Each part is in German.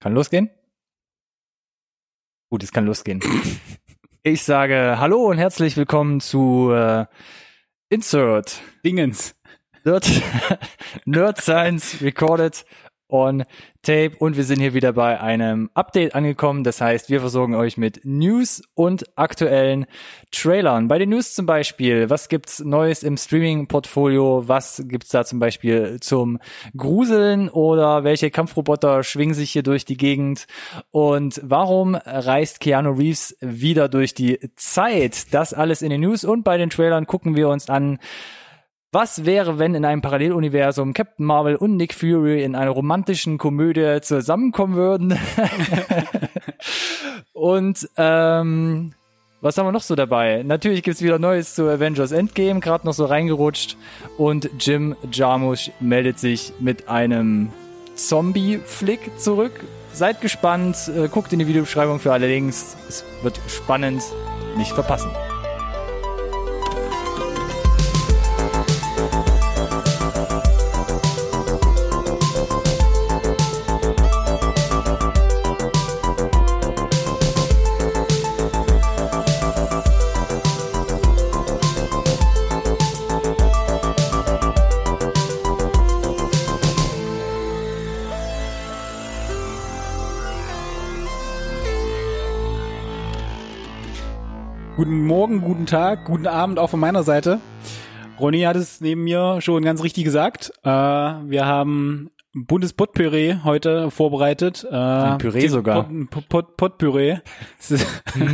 Kann losgehen? Gut, es kann losgehen. Ich sage Hallo und herzlich willkommen zu äh, Insert Dingens. Nerd, Nerd Science Recorded on Tape und wir sind hier wieder bei einem Update angekommen. Das heißt, wir versorgen euch mit News und aktuellen Trailern. Bei den News zum Beispiel, was gibt's Neues im Streaming-Portfolio? Was gibt's da zum Beispiel zum Gruseln oder welche Kampfroboter schwingen sich hier durch die Gegend? Und warum reist Keanu Reeves wieder durch die Zeit? Das alles in den News und bei den Trailern gucken wir uns an, was wäre, wenn in einem Paralleluniversum Captain Marvel und Nick Fury in einer romantischen Komödie zusammenkommen würden? und ähm, was haben wir noch so dabei? Natürlich gibt's wieder Neues zu Avengers Endgame, gerade noch so reingerutscht. Und Jim Jarmusch meldet sich mit einem Zombie-Flick zurück. Seid gespannt, äh, guckt in die Videobeschreibung für alle Links. Es wird spannend, nicht verpassen. Guten Morgen, guten Tag, guten Abend auch von meiner Seite. Ronny hat es neben mir schon ganz richtig gesagt. Äh, wir haben Bundespott-Püree heute vorbereitet. Äh, Ein Püree sogar. Pot, Pot, Pot-Püree. Ist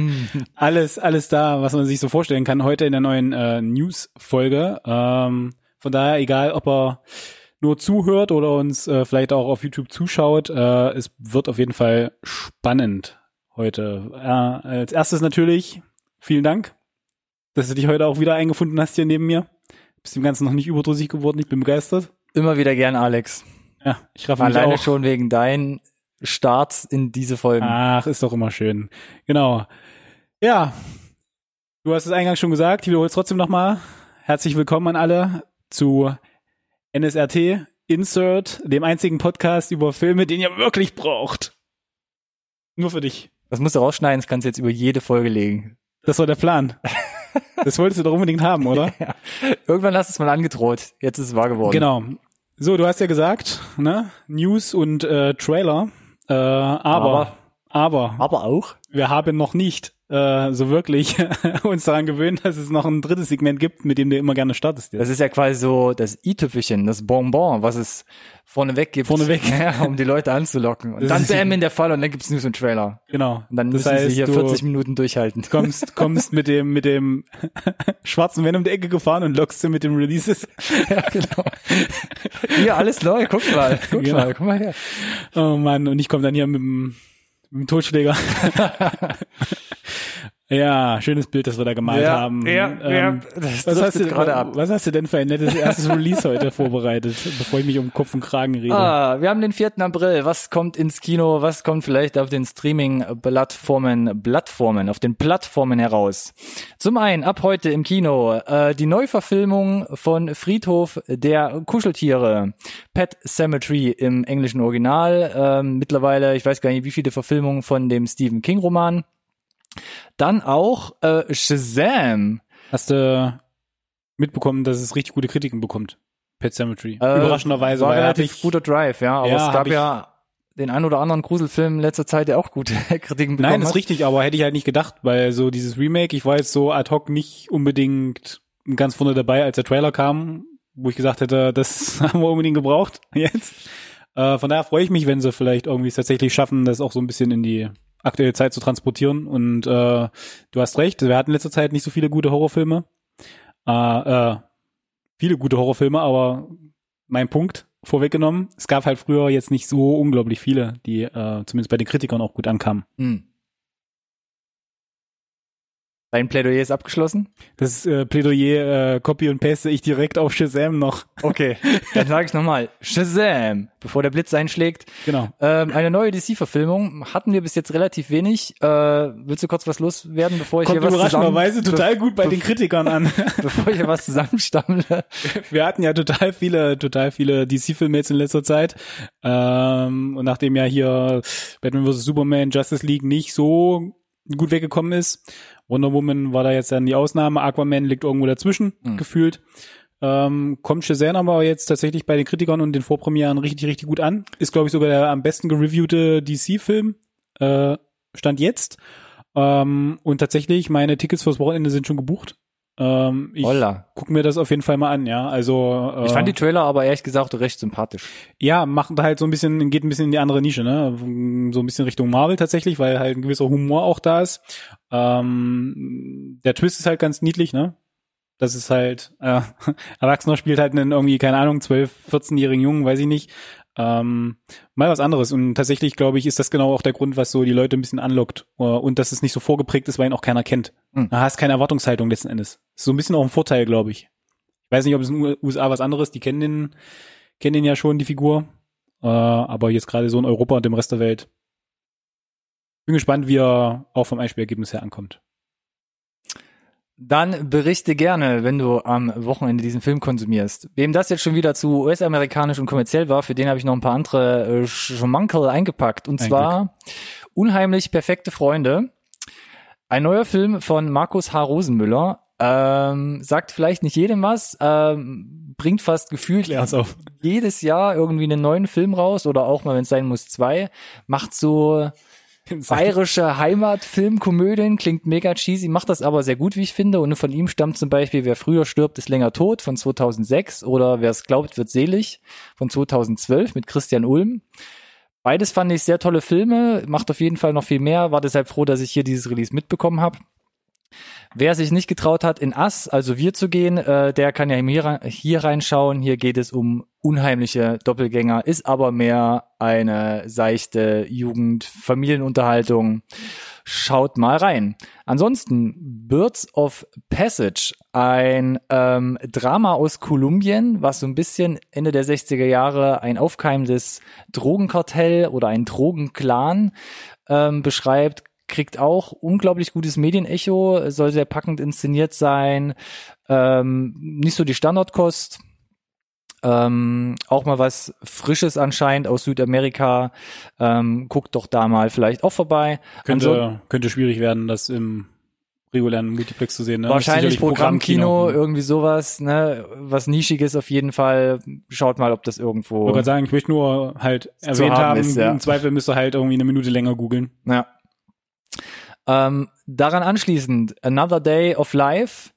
alles, alles da, was man sich so vorstellen kann. Heute in der neuen äh, News-Folge. Ähm, von daher, egal, ob er nur zuhört oder uns äh, vielleicht auch auf YouTube zuschaut, äh, es wird auf jeden Fall spannend heute. Äh, als erstes natürlich vielen Dank, dass du dich heute auch wieder eingefunden hast hier neben mir. Bist dem Ganzen noch nicht überdrüssig geworden, ich bin begeistert. Immer wieder gern, Alex. Ja, ich raffe mich Alleine auch. schon wegen deinen Starts in diese Folgen. Ach, ist doch immer schön. Genau. Ja, du hast es eingangs schon gesagt, ich wiederhole es trotzdem nochmal. Herzlich willkommen an alle zu NSRT Insert, dem einzigen Podcast über Filme, den ihr wirklich braucht. Nur für dich. Das musst du rausschneiden, das kannst du jetzt über jede Folge legen. Das war der Plan. Das wolltest du doch unbedingt haben, oder? Ja. Irgendwann hast du es mal angedroht. Jetzt ist es wahr geworden. Genau. So, du hast ja gesagt, ne? News und äh, Trailer. Äh, aber, aber, Aber auch. wir haben noch nicht äh, so wirklich uns daran gewöhnt, dass es noch ein drittes Segment gibt, mit dem du immer gerne startest. Das ist ja quasi so das i-Tüpfelchen, das Bonbon, was es vorneweg gibt. Vorneweg. Ja, um die Leute anzulocken. Und Das dann bam in der Fall und dann gibt's News und Trailer. Genau. Und dann das müssen heißt, sie hier du 40 Minuten durchhalten. kommst, kommst mit dem, mit dem schwarzen Venom um die Ecke gefahren und lockst du mit dem Releases. ja, genau. Hier, alles neu, guck mal, guck Genau. mal, guck mal her. Oh Mann, und ich komme dann hier mit dem, mit dem Totschläger. Ja, schönes Bild, das wir da gemalt Ja, haben. ja, ja, Ähm, das was, hast du, gerade ab. was hast du denn für ein nettes erstes Release heute vorbereitet, bevor ich mich um Kopf und Kragen rede? Ah, wir haben den 4. April. Was kommt ins Kino? Was kommt vielleicht auf den Streaming-Plattformen, Plattformen, auf den Plattformen heraus? Zum einen ab heute im Kino äh, die Neuverfilmung von Friedhof der Kuscheltiere, Pet Cemetery im englischen Original. Ähm, mittlerweile, ich weiß gar nicht, wie viele Verfilmungen von dem Stephen King Roman. Dann auch äh, Shazam. Hast du mitbekommen, dass es richtig gute Kritiken bekommt? Pet Cemetery. Äh, Überraschenderweise, war relativ ich, guter Drive, ja. Aber Ja, es gab ja den ein oder anderen Gruselfilm in letzter Zeit, der auch gute Kritiken bekommen Nein, ist hat. richtig, aber hätte ich halt nicht gedacht, weil so dieses Remake, ich war jetzt so ad hoc nicht unbedingt ganz vorne dabei, als der Trailer kam, wo ich gesagt hätte, das haben wir unbedingt gebraucht jetzt. Äh, von daher freue ich mich, wenn sie vielleicht irgendwie es tatsächlich schaffen, das auch so ein bisschen in die aktuelle Zeit zu transportieren. Und äh, du hast recht, wir hatten in letzter Zeit nicht so viele gute Horrorfilme. Äh, äh, viele gute Horrorfilme, aber mein Punkt vorweggenommen, es gab halt früher jetzt nicht so unglaublich viele, die äh, zumindest bei den Kritikern auch gut ankamen. Hm. Dein Plädoyer ist abgeschlossen? Das äh, Plädoyer äh, copy und paste ich direkt auf Shazam noch. Okay, dann sage ich nochmal. Shazam, bevor der Blitz einschlägt. Genau. Ähm, eine neue DC-Verfilmung hatten wir bis jetzt relativ wenig. Äh, willst du kurz was loswerden, bevor ich Kommt hier was überraschenderweise total gut bei den Kritikern an. bevor ich hier was zusammenstammle? Wir hatten ja total viele, total viele DC-Filme jetzt in letzter Zeit. Ähm, und nachdem ja hier Batman vs. Superman, Justice League nicht so gut weggekommen ist, Wonder Woman war da jetzt dann die Ausnahme, Aquaman liegt irgendwo dazwischen, Mhm. gefühlt. Ähm, kommt Shazam aber jetzt tatsächlich bei den Kritikern und den Vorpremieren richtig, richtig gut an. Ist, glaube ich, sogar der am besten gereviewte DC-Film. Äh, Stand jetzt. Ähm, und tatsächlich, meine Tickets fürs Wochenende sind schon gebucht. Ähm, ich Holla. guck mir das auf jeden Fall mal an, ja. Also äh, Ich fand die Trailer aber ehrlich gesagt recht sympathisch. ja, machen halt so ein bisschen, geht ein bisschen in die andere Nische, ne? So ein bisschen Richtung Marvel tatsächlich, weil halt ein gewisser Humor auch da ist. Ähm, der Twist ist halt ganz niedlich, ne? Das ist halt, äh, Erwachsener spielt halt einen irgendwie, keine Ahnung, 12, 14-jährigen Jungen, weiß ich nicht. Ähm, mal was anderes. Und tatsächlich, glaube ich, ist das genau auch der Grund, was so die Leute ein bisschen anlockt. Äh, Und dass es nicht so vorgeprägt ist, weil ihn auch keiner kennt. Hm. Da hast keine Erwartungshaltung letzten Endes. Ist so ein bisschen auch ein Vorteil, glaube ich. Ich weiß nicht, ob es in den USA was anderes, die kennen den, kennen den ja schon, die Figur. Äh, aber jetzt gerade so in Europa und dem Rest der Welt. Bin gespannt, wie er auch vom Einspielergebnis her ankommt. Dann berichte gerne, wenn du am Wochenende diesen Film konsumierst. Wem das jetzt schon wieder zu US-amerikanisch und kommerziell war, für den habe ich noch ein paar andere äh, Schmankerl eingepackt. Und Ein zwar Unheimlich perfekte Freunde. Ein neuer Film von Markus H. Rosenmüller. Ähm, sagt vielleicht nicht jedem was, ähm, bringt fast gefühlt jedes Jahr irgendwie einen neuen Film raus oder auch mal, wenn es sein muss, zwei. Macht so bayerische Heimatfilmkomödien, klingt mega cheesy, macht das aber sehr gut, wie ich finde. Und von ihm stammt zum Beispiel Wer früher stirbt, ist länger tot von 2006 oder Wer es glaubt, wird selig von 2012 mit Christian Ulm. Beides fand ich sehr tolle Filme, macht auf jeden Fall noch viel mehr, war deshalb froh, dass ich hier dieses Release mitbekommen habe. Wer sich nicht getraut hat, in Ass, also wir zu gehen, äh, der kann ja hier, hier reinschauen. Hier geht es um unheimliche Doppelgänger, ist aber mehr eine seichte Jugend-Familienunterhaltung. Schaut mal rein. Ansonsten Birds of Passage, ein ähm, Drama aus Kolumbien, was so ein bisschen Ende der 60er Jahre ein aufkeimendes Drogenkartell oder ein Drogenclan ähm, beschreibt, kriegt auch unglaublich gutes Medienecho, soll sehr packend inszeniert sein, ähm, nicht so die Standardkost, ähm, auch mal was Frisches anscheinend aus Südamerika, ähm, guckt doch da mal vielleicht auch vorbei. Könnte, Anson- könnte schwierig werden, das im regulären Multiplex zu sehen. Ne? Wahrscheinlich Programmkino, irgendwie sowas, ne, was nischiges auf jeden Fall. Schaut mal, ob das Ich irgendwo. wollte gerade sagen, ich möchte nur halt erwähnt haben haben, ist, ja. im Zweifel müsst ihr halt irgendwie eine Minute länger googeln. Ja. Ähm, daran anschließend Another Day of Life,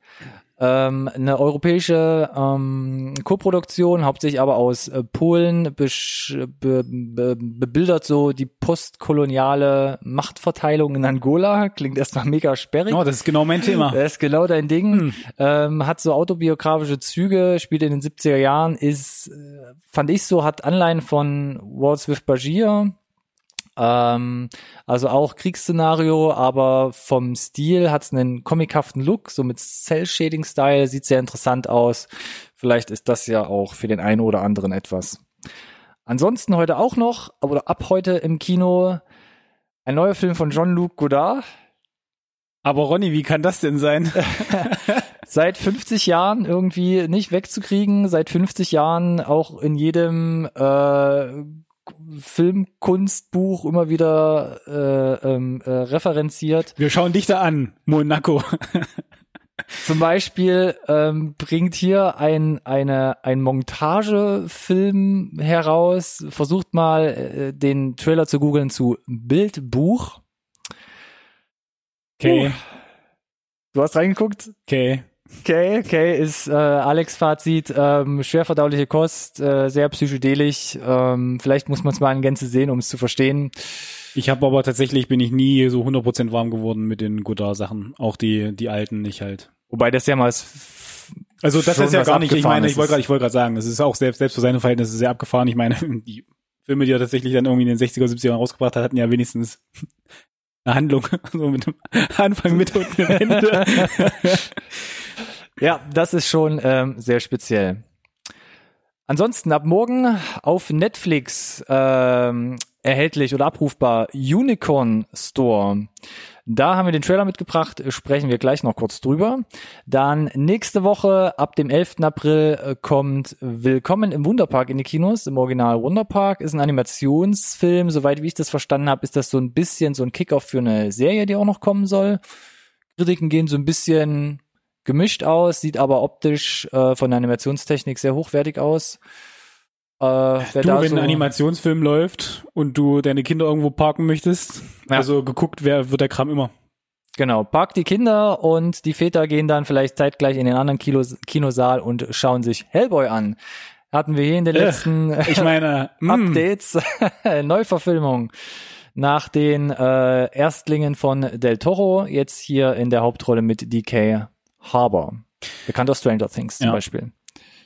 ähm, eine europäische ähm, Koproduktion, hauptsächlich aber aus äh, Polen, be be bebildert so die postkoloniale Machtverteilung in Angola. Klingt erstmal mega sperrig. Oh, das ist genau mein Thema. Das ist genau dein Ding. Ähm, hat so autobiografische Züge, spielt in den 70er Jahren, ist, äh, fand ich so, hat Anleihen von Waltz with Bashir. Ähm, also auch Kriegsszenario, aber vom Stil hat's einen comichaften Look, so mit Cell-Shading-Style, sieht sehr interessant aus. Vielleicht ist das ja auch für den einen oder anderen etwas. Ansonsten heute auch noch, oder ab heute im Kino, ein neuer Film von Jean-Luc Godard. Aber Ronny, wie kann das denn sein? seit 50 Jahren irgendwie nicht wegzukriegen, seit 50 Jahren auch in jedem äh, Filmkunstbuch immer wieder äh, ähm, äh, referenziert. Wir schauen dich da an, Monaco. Zum Beispiel ähm, bringt hier ein eine ein Montagefilm heraus. Versucht mal äh, den Trailer zu googeln zu Bildbuch. Okay, Du hast reingeguckt? okay. Okay, okay, ist äh, Alex Fazit, ähm, schwer verdauliche Kost, äh, sehr psychedelisch. Ähm, vielleicht muss man es mal in Gänze sehen, um es zu verstehen. Ich habe aber tatsächlich bin ich nie so 100% warm geworden mit den Godard-Sachen. Auch die, die alten nicht halt. Wobei das ja mal Also das ist ja gar nicht, ich meine, ich wollte gerade, ich wollte gerade sagen, es ist auch selbst, selbst für seine Verhältnisse sehr abgefahren. Ich meine, die Filme, die er tatsächlich dann irgendwie in den 60er, 70er Jahren rausgebracht hat, hatten ja wenigstens eine Handlung, so mit dem Anfang, Mitte und dem Ende. Ja, das ist schon ähm, sehr speziell. Ansonsten ab morgen auf Netflix ähm, erhältlich oder abrufbar Unicorn Store. Da haben wir den Trailer mitgebracht, sprechen wir gleich noch kurz drüber. Dann nächste Woche, ab dem 11. April, äh, kommt Willkommen im Wunderpark in die Kinos. Im Original Wunderpark ist ein Animationsfilm. Soweit wie ich das verstanden habe, ist das so ein bisschen so ein Kickoff für eine Serie, die auch noch kommen soll. Kritiken gehen so ein bisschen gemischt aus, sieht aber optisch äh, von der Animationstechnik sehr hochwertig aus. Äh, Du, wenn so, ein Animationsfilm läuft und du deine Kinder irgendwo parken möchtest, Ja. also geguckt, wer wird der Kram immer. Genau, parkt die Kinder und die Väter gehen dann vielleicht zeitgleich in den anderen Kinos, Kinosaal und schauen sich Hellboy an. Hatten wir hier in den Äh, letzten Ich meine, mm, Updates, Neuverfilmung nach den äh, Erstlingen von Del Toro, jetzt hier in der Hauptrolle mit DK Harbour. Bekannt aus Stranger Things zum Ja. Beispiel.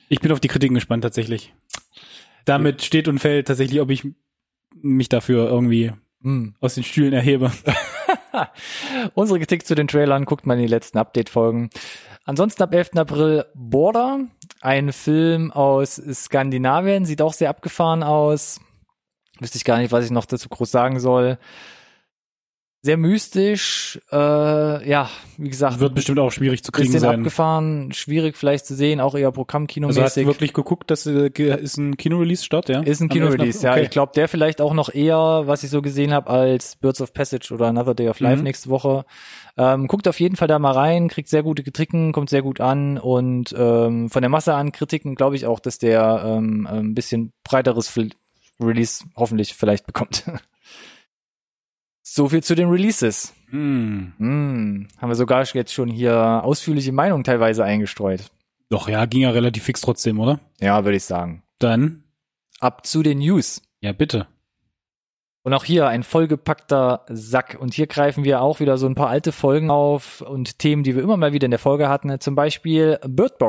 ich bin auf die Kritiken gespannt tatsächlich. Damit steht und fällt tatsächlich, ob ich mich dafür irgendwie Hm. aus den Stühlen erhebe. Unsere Kritik zu den Trailern guckt mal in die letzten Update-Folgen. Ansonsten ab 11. April Border, ein Film aus Skandinavien, sieht auch sehr abgefahren aus. Wüsste ich gar nicht, was ich noch dazu groß sagen soll. Sehr mystisch, äh, ja, wie gesagt, Wird bestimmt auch schwierig zu kriegen bisschen sein. abgefahren, schwierig vielleicht zu sehen, auch eher Also hast Programmkinomäßig. du wirklich geguckt, dass äh, ist ein Kino-Release-Start, ja? ist ein Am 11. Kino-Release, ja. Okay. Ich glaube, der vielleicht auch noch eher, was ich so gesehen habe, als Birds of Passage oder Another Day of Life Mhm. nächste Woche. Ähm, guckt auf jeden Fall da mal rein, kriegt sehr gute Kritiken, kommt sehr gut an und ähm, von der Masse an Kritiken glaube ich auch, dass der ähm, ein bisschen breiteres Release hoffentlich vielleicht bekommt. so viel zu den Releases. Hm. Hm, haben wir sogar jetzt schon hier ausführliche Meinungen teilweise eingestreut. Doch, ja, ging ja relativ fix trotzdem, oder? Ja, würde ich sagen. Dann, Ab zu den News. ja bitte. Und auch hier ein vollgepackter Sack. Und hier greifen wir auch wieder so ein paar alte Folgen auf und Themen, die wir immer mal wieder in der Folge hatten. Zum Beispiel Bird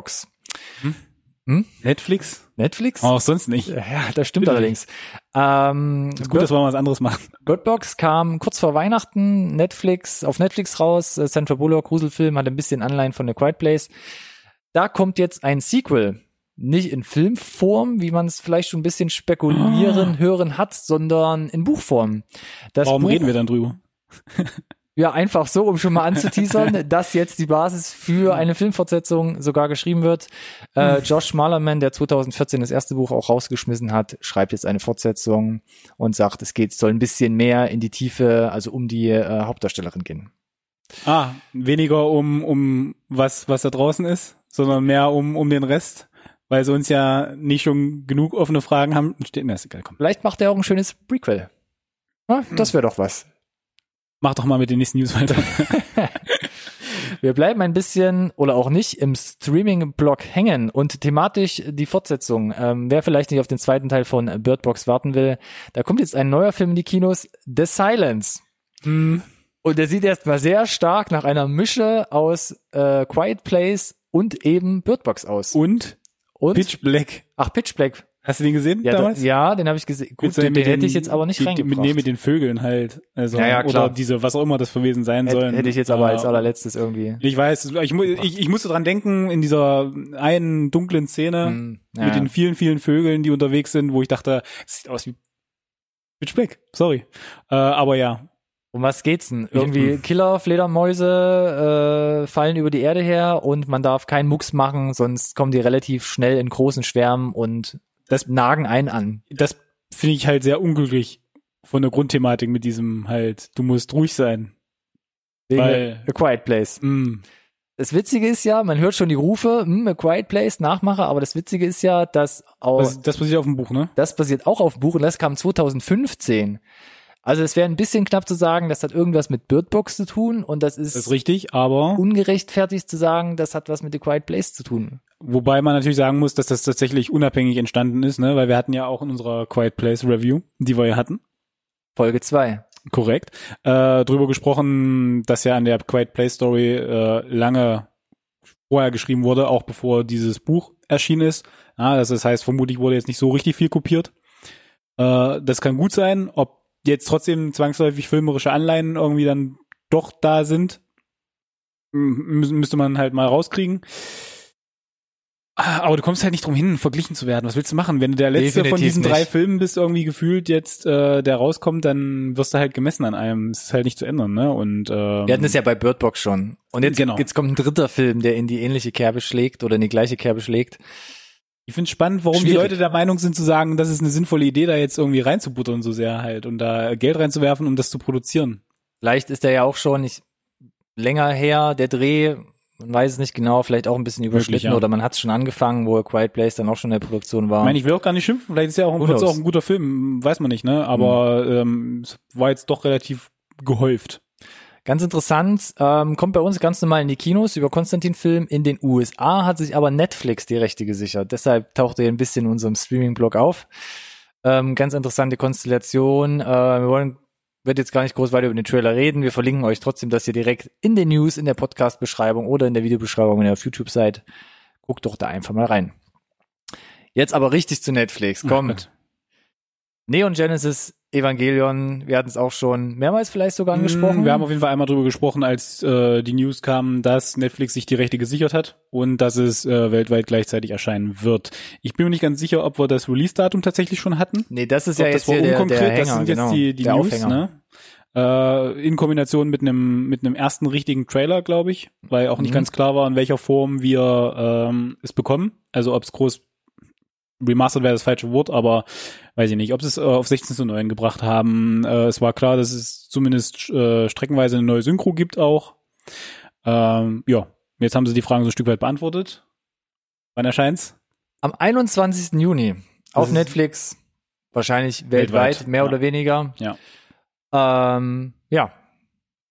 Box. Netflix? Netflix? Auch sonst nicht. Ja, das stimmt Bitte allerdings. Ähm, Ist gut, dass wir mal was anderes machen. Bird Box kam kurz vor Weihnachten Netflix auf Netflix raus. Äh, Sandra Bullock Gruselfilm hat ein bisschen Anleihen von The Quiet Place. Da kommt jetzt ein Sequel. Nicht in Filmform, wie man es vielleicht schon ein bisschen spekulieren, hören hat, sondern in Buchform. Das Warum Buch, reden wir dann drüber? Ja, einfach so, um schon mal anzuteasern, dass jetzt die Basis für eine Filmfortsetzung sogar geschrieben wird. Äh, Josh Malerman, der 2014 das erste Buch auch rausgeschmissen hat, schreibt jetzt eine Fortsetzung und sagt, es geht, soll ein bisschen mehr in die Tiefe, also um die äh, Hauptdarstellerin gehen. Ah, weniger um, um was, was da draußen ist, sondern mehr um, um den Rest, weil sie uns ja nicht schon genug offene Fragen haben. Steht mir ist egal, komm. Vielleicht macht er auch ein schönes Prequel. Ja, das wäre doch was. Mach doch mal mit den nächsten News weiter. Wir bleiben ein bisschen oder auch nicht im Streaming-Blog hängen und thematisch die Fortsetzung. Ähm, wer vielleicht nicht auf den zweiten Teil von Bird Box warten will, da kommt jetzt ein neuer Film in die Kinos, The Silence. Hm, Und der sieht erstmal sehr stark nach einer Mische aus äh, Quiet Place und eben Bird Box aus. Und Und Pitch Black. ach Pitch Black. Hast du den gesehen Ja, da, damals? ja den habe ich gesehen. Gut, den, den hätte ich jetzt aber nicht die, reingebracht. Mit, nee, mit den Vögeln halt. Also, Ja, ja, klar. Oder diese, was auch immer das gewesen sein hätte, sollen. hätte ich jetzt aber als Äh, allerletztes irgendwie. Ich weiß, ich, ich, ich musste dran denken, in dieser einen dunklen Szene Hm, ja. mit den vielen, vielen Vögeln, die unterwegs sind, wo ich dachte, es sieht aus wie Pitch Black, sorry. Äh, aber ja, Um was geht's denn? Irgendwie Killer, Fledermäuse äh, fallen über die Erde her und man darf keinen Mucks machen, sonst kommen die relativ schnell in großen Schwärmen und Das- nagen einen an. das finde ich halt sehr unglücklich von der Grundthematik mit diesem halt, du musst ruhig sein. Wegen Weil- A Quiet Place. Mm, Das Witzige ist ja, man hört schon die Rufe, hm, A Quiet Place, Nachmacher, aber das Witzige ist ja, dass auch, das, das basiert auf dem Buch, ne? das basiert auch auf dem Buch und das kam 2015. Also es wäre ein bisschen knapp zu sagen, das hat irgendwas mit Bird Box zu tun und das ist, Das ist richtig, aber ungerechtfertigt zu sagen, das hat was mit The Quiet Place zu tun. wobei man natürlich sagen muss, dass das tatsächlich unabhängig entstanden ist, ne? Weil wir hatten ja auch in unserer Quiet Place Review, die wir ja hatten, Folge 2. korrekt, äh, drüber gesprochen, dass ja an der Quiet Place Story äh, lange vorher geschrieben wurde, auch bevor dieses Buch erschienen ist. Ja, das heißt, vermutlich wurde jetzt nicht so richtig viel kopiert. Äh, das kann gut sein, ob jetzt trotzdem zwangsläufig filmerische Anleihen irgendwie dann doch da sind. Mü müsste man halt mal rauskriegen. Ah, Aber du kommst halt nicht drum hin, verglichen zu werden. Was willst du machen? Wenn du der letzte Definitiv von diesen drei nicht. Filmen bist, irgendwie gefühlt jetzt, äh, der rauskommt, dann wirst du halt gemessen an einem. Das ist halt nicht zu ändern, ne? Und ähm, Wir hatten es ja bei Bird Box schon. Und jetzt, Genau. jetzt kommt ein dritter Film, der in die ähnliche Kerbe schlägt oder in die gleiche Kerbe schlägt. Ich finde spannend, warum die Schwierig. Leute der Meinung sind zu sagen, das ist eine sinnvolle Idee, da jetzt irgendwie reinzubuttern so sehr halt und da Geld reinzuwerfen, um das zu produzieren. Vielleicht ist der ja auch schon nicht länger her, der Dreh, man weiß es nicht genau, vielleicht auch ein bisschen überschritten ja. oder man hat es schon angefangen, wo A Quiet Place dann auch schon in der Produktion war. Ich meine, ich will auch gar nicht schimpfen, vielleicht ist ja auch, knows? auch ein guter Film, weiß man nicht, ne? Aber ähm, es war jetzt doch relativ gehäuft. Ganz interessant, ähm, kommt bei uns ganz normal in die Kinos über Konstantin-Film. In den USA hat sich aber Netflix die Rechte gesichert. Deshalb taucht er ein bisschen in unserem Streaming-Blog auf. Ähm, ganz interessante Konstellation. Äh, wir wollen, wird jetzt gar nicht groß weiter über den Trailer reden. Wir verlinken euch trotzdem das hier direkt in den News, in der Podcast-Beschreibung oder in der Videobeschreibung, wenn ihr auf YouTube seid. Guckt doch da einfach mal rein. Jetzt aber richtig zu Netflix. Komm. Ach Gott. Neon Genesis Evangelion, wir hatten es auch schon mehrmals vielleicht sogar angesprochen. Mm, Wir haben auf jeden Fall einmal drüber gesprochen, als äh, die News kamen, dass Netflix sich die Rechte gesichert hat und dass es äh, weltweit gleichzeitig erscheinen wird. Ich bin mir nicht ganz sicher, ob wir das Release-Datum tatsächlich schon hatten. Nee, das ist Ob ja das jetzt war hier der, unkonkret, der Hänger, das sind jetzt genau, die, die News, Aufhänger. ne? Äh, in Kombination mit einem mit einem ersten richtigen Trailer, glaube ich, weil auch nicht Mhm. ganz klar war, in welcher Form wir ähm, es bekommen. Also ob es groß remastered wäre das falsche Wort, aber weiß ich nicht, ob sie es äh, auf 16 zu 9 gebracht haben. Äh, es war klar, dass es zumindest äh, streckenweise eine neue Synchro gibt auch. Ähm, ja, jetzt haben sie die Fragen so ein Stück weit beantwortet. Wann erscheint's? Am 21. Juni auf Netflix, wahrscheinlich weltweit, Weltweit, mehr ja. oder weniger. Ja. Ähm, ja.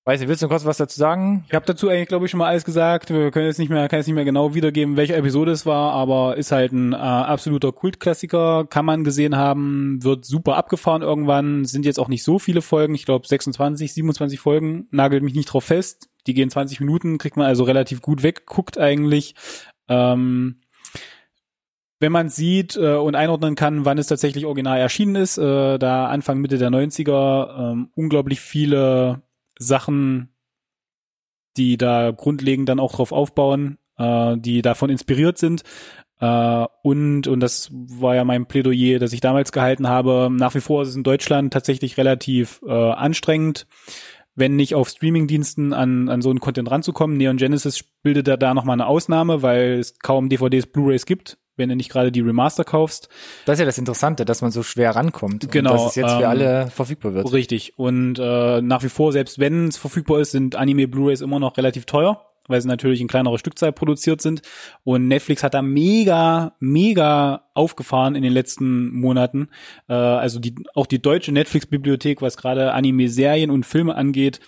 Weiß nicht, willst du kurz was dazu sagen? Ich habe dazu eigentlich, glaube ich, schon mal alles gesagt. Wir können jetzt nicht mehr, kann jetzt nicht mehr genau wiedergeben, welche Episode es war, aber ist halt ein äh, absoluter Kultklassiker, kann man gesehen haben, wird super abgefahren irgendwann, sind jetzt auch nicht so viele Folgen, ich glaube 26, 27 Folgen, nagelt mich nicht drauf fest. Die gehen 20 Minuten, kriegt man also relativ gut wegguckt eigentlich. Ähm, wenn man sieht äh, und einordnen kann, wann es tatsächlich original erschienen ist, äh, da Anfang Mitte der 90er ähm, unglaublich viele Sachen, die da grundlegend dann auch drauf aufbauen, äh, die davon inspiriert sind. Äh, und, und das war ja mein Plädoyer, das ich damals gehalten habe, nach wie vor ist es in Deutschland tatsächlich relativ äh, anstrengend, wenn nicht auf Streamingdiensten an, an so einen Content ranzukommen. Neon Genesis bildet da, da nochmal eine Ausnahme, weil es kaum DVDs, Blu-rays gibt, wenn du nicht gerade die Remaster kaufst. Das ist ja das Interessante, dass man so schwer rankommt. Genau, Und dass es jetzt für ähm, alle verfügbar wird. Richtig. Und äh, nach wie vor, selbst wenn es verfügbar ist, sind Anime-Blu-rays immer noch relativ teuer, weil sie natürlich in kleinerer Stückzahl produziert sind. Und Netflix hat da mega, mega aufgefahren in den letzten Monaten. Äh, also die, auch die deutsche Netflix-Bibliothek, was gerade Anime-Serien und Filme angeht,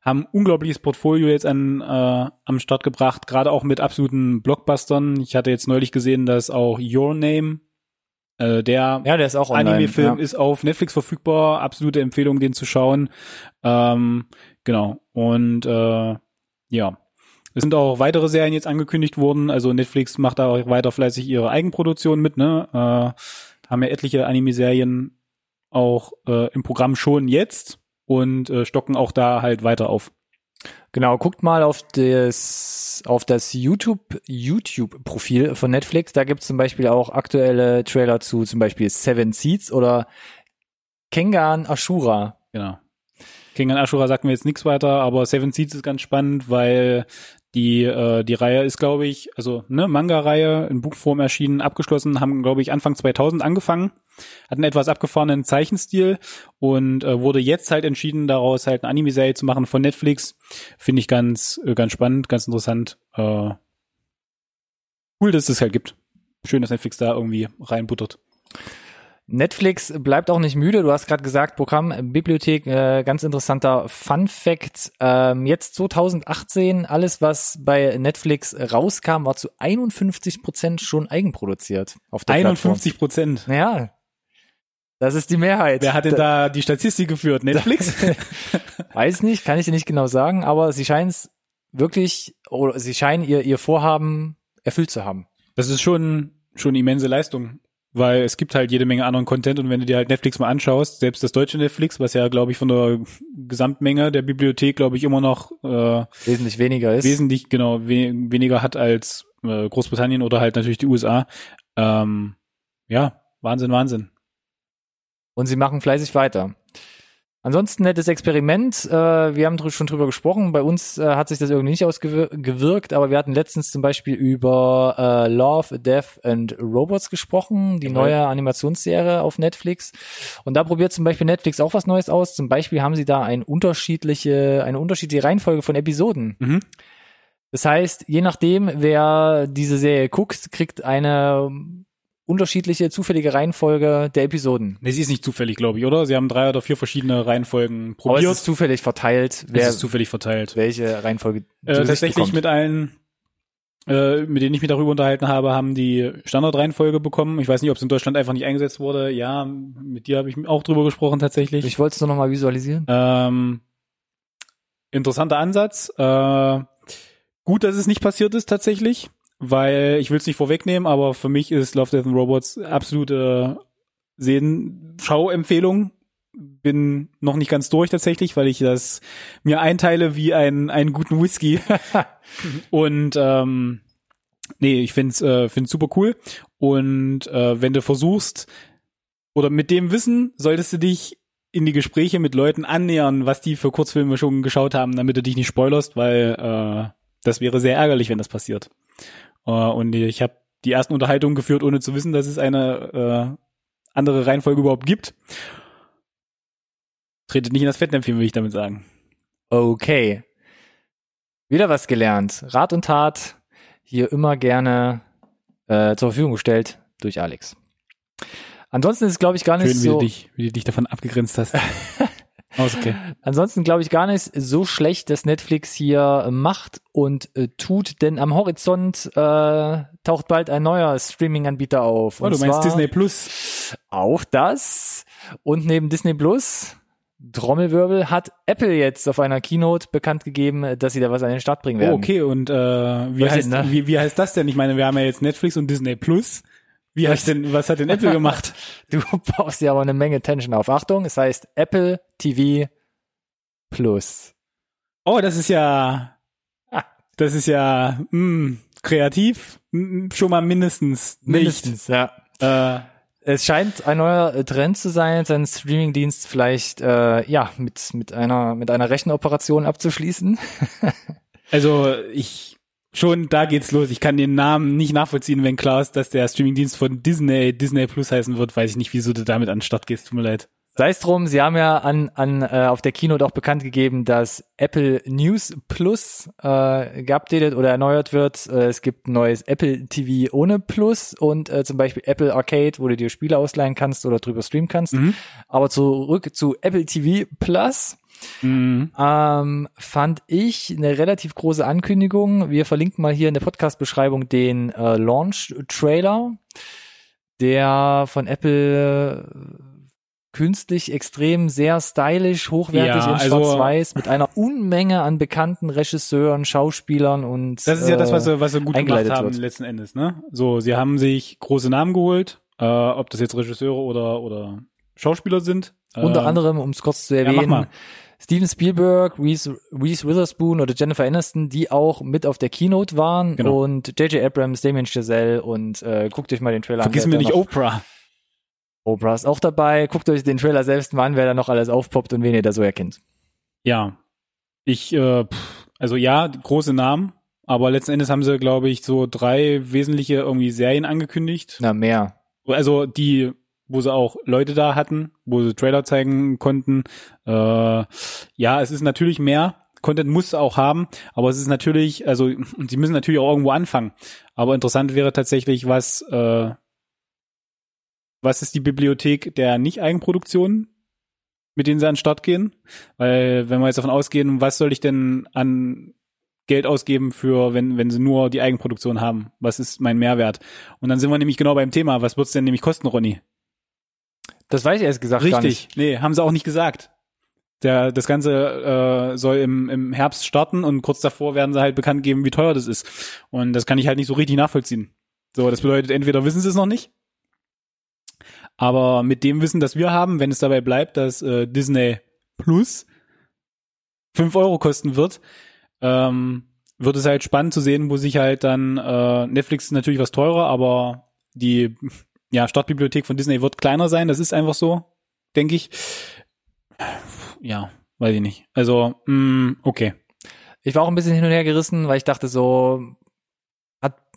haben unglaubliches Portfolio jetzt an äh, am Start gebracht, gerade auch mit absoluten Blockbustern. Ich hatte jetzt neulich gesehen, dass auch Your Name, äh, der Ja, der ist auch online. Anime-Film ja. ist auf Netflix verfügbar. Absolute Empfehlung, den zu schauen. Ähm, genau. Und äh, ja. Es sind auch weitere Serien jetzt angekündigt worden. Also Netflix macht da auch weiter fleißig ihre Eigenproduktion mit, ne? Äh, haben ja etliche Anime-Serien auch äh, im Programm schon jetzt und äh, stocken auch da halt weiter auf. Genau, guckt mal auf das, auf das YouTube, YouTube-Profil von Netflix. Da gibt's zum Beispiel auch aktuelle Trailer zu zum Beispiel Seven Seeds oder Kengan Ashura. Genau. King Ashura sagt mir jetzt nichts weiter, aber Seven Seeds ist ganz spannend, weil die äh, die Reihe ist, glaube ich, also ne Manga-Reihe in Buchform erschienen, abgeschlossen, haben glaube ich Anfang 2000 angefangen, hatten etwas abgefahrenen Zeichenstil und äh, wurde jetzt halt entschieden, daraus halt eine Anime-Serie zu machen von Netflix. Finde ich ganz äh, ganz spannend, ganz interessant. Äh, cool, dass es das halt gibt. Schön, dass Netflix da irgendwie reinbuttert. Netflix bleibt auch nicht müde. Du hast gerade gesagt, Programm, Bibliothek, äh, ganz interessanter Fun Fact. Ähm, jetzt 2018, alles, was bei Netflix rauskam, war zu 51 Prozent schon eigenproduziert. Auf der 51 Prozent. Ja. Das ist die Mehrheit. Wer hat denn da die Statistik geführt? Netflix? Weiß nicht, kann ich dir nicht genau sagen, aber sie scheinen es wirklich, oder sie scheinen ihr, ihr Vorhaben erfüllt zu haben. Das ist schon, schon immense Leistung. weil es gibt halt jede Menge anderen Content und wenn du dir halt Netflix mal anschaust, selbst das deutsche Netflix, was ja, glaube ich, von der Gesamtmenge der Bibliothek, glaube ich, immer noch äh, wesentlich weniger ist. Wesentlich, genau, we weniger hat als äh, Großbritannien oder halt natürlich die USA. Ähm, ja, Wahnsinn, Wahnsinn. Und sie machen fleißig weiter. Ansonsten nettes Experiment. Äh, wir haben dr schon drüber gesprochen. Bei uns äh, hat sich das irgendwie nicht ausgewirkt, aber wir hatten letztens zum Beispiel über äh, Love, Death and Robots gesprochen, die okay. neue Animationsserie auf Netflix. Und da probiert zum Beispiel Netflix auch was Neues aus. Zum Beispiel haben sie da ein unterschiedliche, eine unterschiedliche Reihenfolge von Episoden. Mhm. Das heißt, je nachdem, wer diese Serie guckt, kriegt eine unterschiedliche zufällige Reihenfolge der Episoden. Nee, sie ist nicht zufällig, glaube ich, oder? Sie haben drei oder vier verschiedene Reihenfolgen probiert. Aber es ist zufällig verteilt. Wer es ist zufällig verteilt. Welche Reihenfolge äh, Tatsächlich mit allen, äh, mit denen ich mich darüber unterhalten habe, haben die Standardreihenfolge bekommen. Ich weiß nicht, ob es in Deutschland einfach nicht eingesetzt wurde. Ja, mit dir habe ich auch drüber gesprochen tatsächlich. Ich wollte es nur noch mal visualisieren. Ähm, interessanter Ansatz. Äh, gut, dass es nicht passiert ist tatsächlich weil ich will es nicht vorwegnehmen, aber für mich ist Love, Death and Robots absolute Sehen Schauempfehlung. Bin noch nicht ganz durch tatsächlich, weil ich das mir einteile wie ein, einen guten Whisky. und ähm, nee, ich find's, äh, find's super cool. Und äh, wenn du versuchst, oder mit dem Wissen solltest du dich in die Gespräche mit Leuten annähern, was die für Kurzfilme schon geschaut haben, damit du dich nicht spoilerst, weil äh, das wäre sehr ärgerlich, wenn das passiert. Äh, und ich habe die ersten Unterhaltungen geführt, ohne zu wissen, dass es eine äh, andere Reihenfolge überhaupt gibt. Tretet nicht in das Fettnäpfchen, will ich damit sagen. Okay. Wieder was gelernt. Rat und Tat hier immer gerne äh, zur Verfügung gestellt durch Alex. Ansonsten ist es, glaube ich, gar nicht Schön, wie so. Du dich, wie du dich davon abgegrenzt hast. Oh, okay. Ansonsten glaube ich gar nicht so schlecht, dass Netflix hier macht und äh, tut, denn am Horizont äh, taucht bald ein neuer Streaming-Anbieter auf. Oh, du meinst Disney Plus? Auch das. Und neben Disney Plus, Trommelwirbel, hat Apple jetzt auf einer Keynote bekannt gegeben, dass sie da was an den Start bringen werden. Oh, okay. Und äh, wie, heißt, ne? wie, wie heißt das denn? Ich meine, wir haben ja jetzt Netflix und Disney Plus. Wie heißt denn, was hat denn Apple gemacht? Du baust ja aber eine Menge Tension auf. Achtung, es heißt Apple TV Plus. Oh, das ist ja, das ist ja mh, hm, kreativ, mh, hm, schon mal mindestens. Nicht. Mindestens, ja. Äh, es scheint ein neuer Trend zu sein, seinen Streamingdienst vielleicht äh, ja mit mit einer mit einer Rechenoperation abzuschließen. also ich schon da geht's los. Ich kann den Namen nicht nachvollziehen, wenn klar ist, dass der Streamingdienst von Disney Disney Plus heißen wird. Weiß ich nicht, wieso du damit an den Start gehst. Tut mir leid. Sei es drum, sie haben ja an, an äh, auf der Keynote auch bekannt gegeben, dass Apple News Plus äh, geupdatet oder erneuert wird. Äh, es gibt ein neues Apple TV ohne Plus und äh, zum Beispiel Apple Arcade, wo du dir Spiele ausleihen kannst oder drüber streamen kannst. Mhm. Aber zurück zu Apple TV Plus. Mhm. Ähm, fand ich eine relativ große Ankündigung. Wir verlinken mal hier in der Podcast-Beschreibung den äh, Launch-Trailer, der von Apple äh, künstlich extrem sehr stylisch, hochwertig ja, in also Schwarz-Weiß mit einer Unmenge an bekannten Regisseuren, Schauspielern und Das ist ja das, was sie, was sie gut gemacht haben wird. letzten Endes, ne? So, sie haben sich große Namen geholt, äh, ob das jetzt Regisseure oder oder Schauspieler sind. Unter äh, anderem, um es kurz zu erwähnen, ja, Steven Spielberg, Reese, Reese Witherspoon oder Jennifer Aniston, die auch mit auf der Keynote waren genau. und J.J. Abrams, Damien Chazelle und äh, guckt euch mal den Trailer Vergiss an. Vergiss mir nicht Oprah. Oprah ist auch dabei. Guckt euch den Trailer selbst mal an, wer da noch alles aufpoppt und wen ihr da so erkennt. Ja, ich, äh, also ja, große Namen, aber letzten Endes haben sie, glaube ich, so drei wesentliche irgendwie Serien angekündigt. Na, mehr. Also die wo sie auch Leute da hatten, wo sie Trailer zeigen konnten. Äh, ja, es ist natürlich mehr. Content muss auch haben, aber es ist natürlich, also sie müssen natürlich auch irgendwo anfangen. Aber interessant wäre tatsächlich, was äh, was ist die Bibliothek der Nicht-Eigenproduktionen, mit denen sie an den Start gehen? Weil wenn wir jetzt davon ausgehen, was soll ich denn an Geld ausgeben für, wenn, wenn sie nur die Eigenproduktion haben? Was ist mein Mehrwert? Und dann sind wir nämlich genau beim Thema. Was wird's denn nämlich kosten, Ronny? Das weiß ich erst gesagt Richtig. gar nicht. Nee, haben sie auch nicht gesagt. Der, das Ganze äh, soll im, im Herbst starten und kurz davor werden sie halt bekannt geben, wie teuer das ist. Und das kann ich halt nicht so richtig nachvollziehen. So, das bedeutet, entweder wissen sie es noch nicht Aber mit dem Wissen, das wir haben, wenn es dabei bleibt, dass äh, Disney Plus fünf Euro kosten wird, ähm, wird es halt spannend zu sehen, wo sich halt dann äh, Netflix ist natürlich was teurer, aber die ja, Startbibliothek von Disney wird kleiner sein. Das ist einfach so, denke ich. Ja, weiß ich nicht. Also, mh, okay. Ich war auch ein bisschen hin und her gerissen, weil ich dachte so,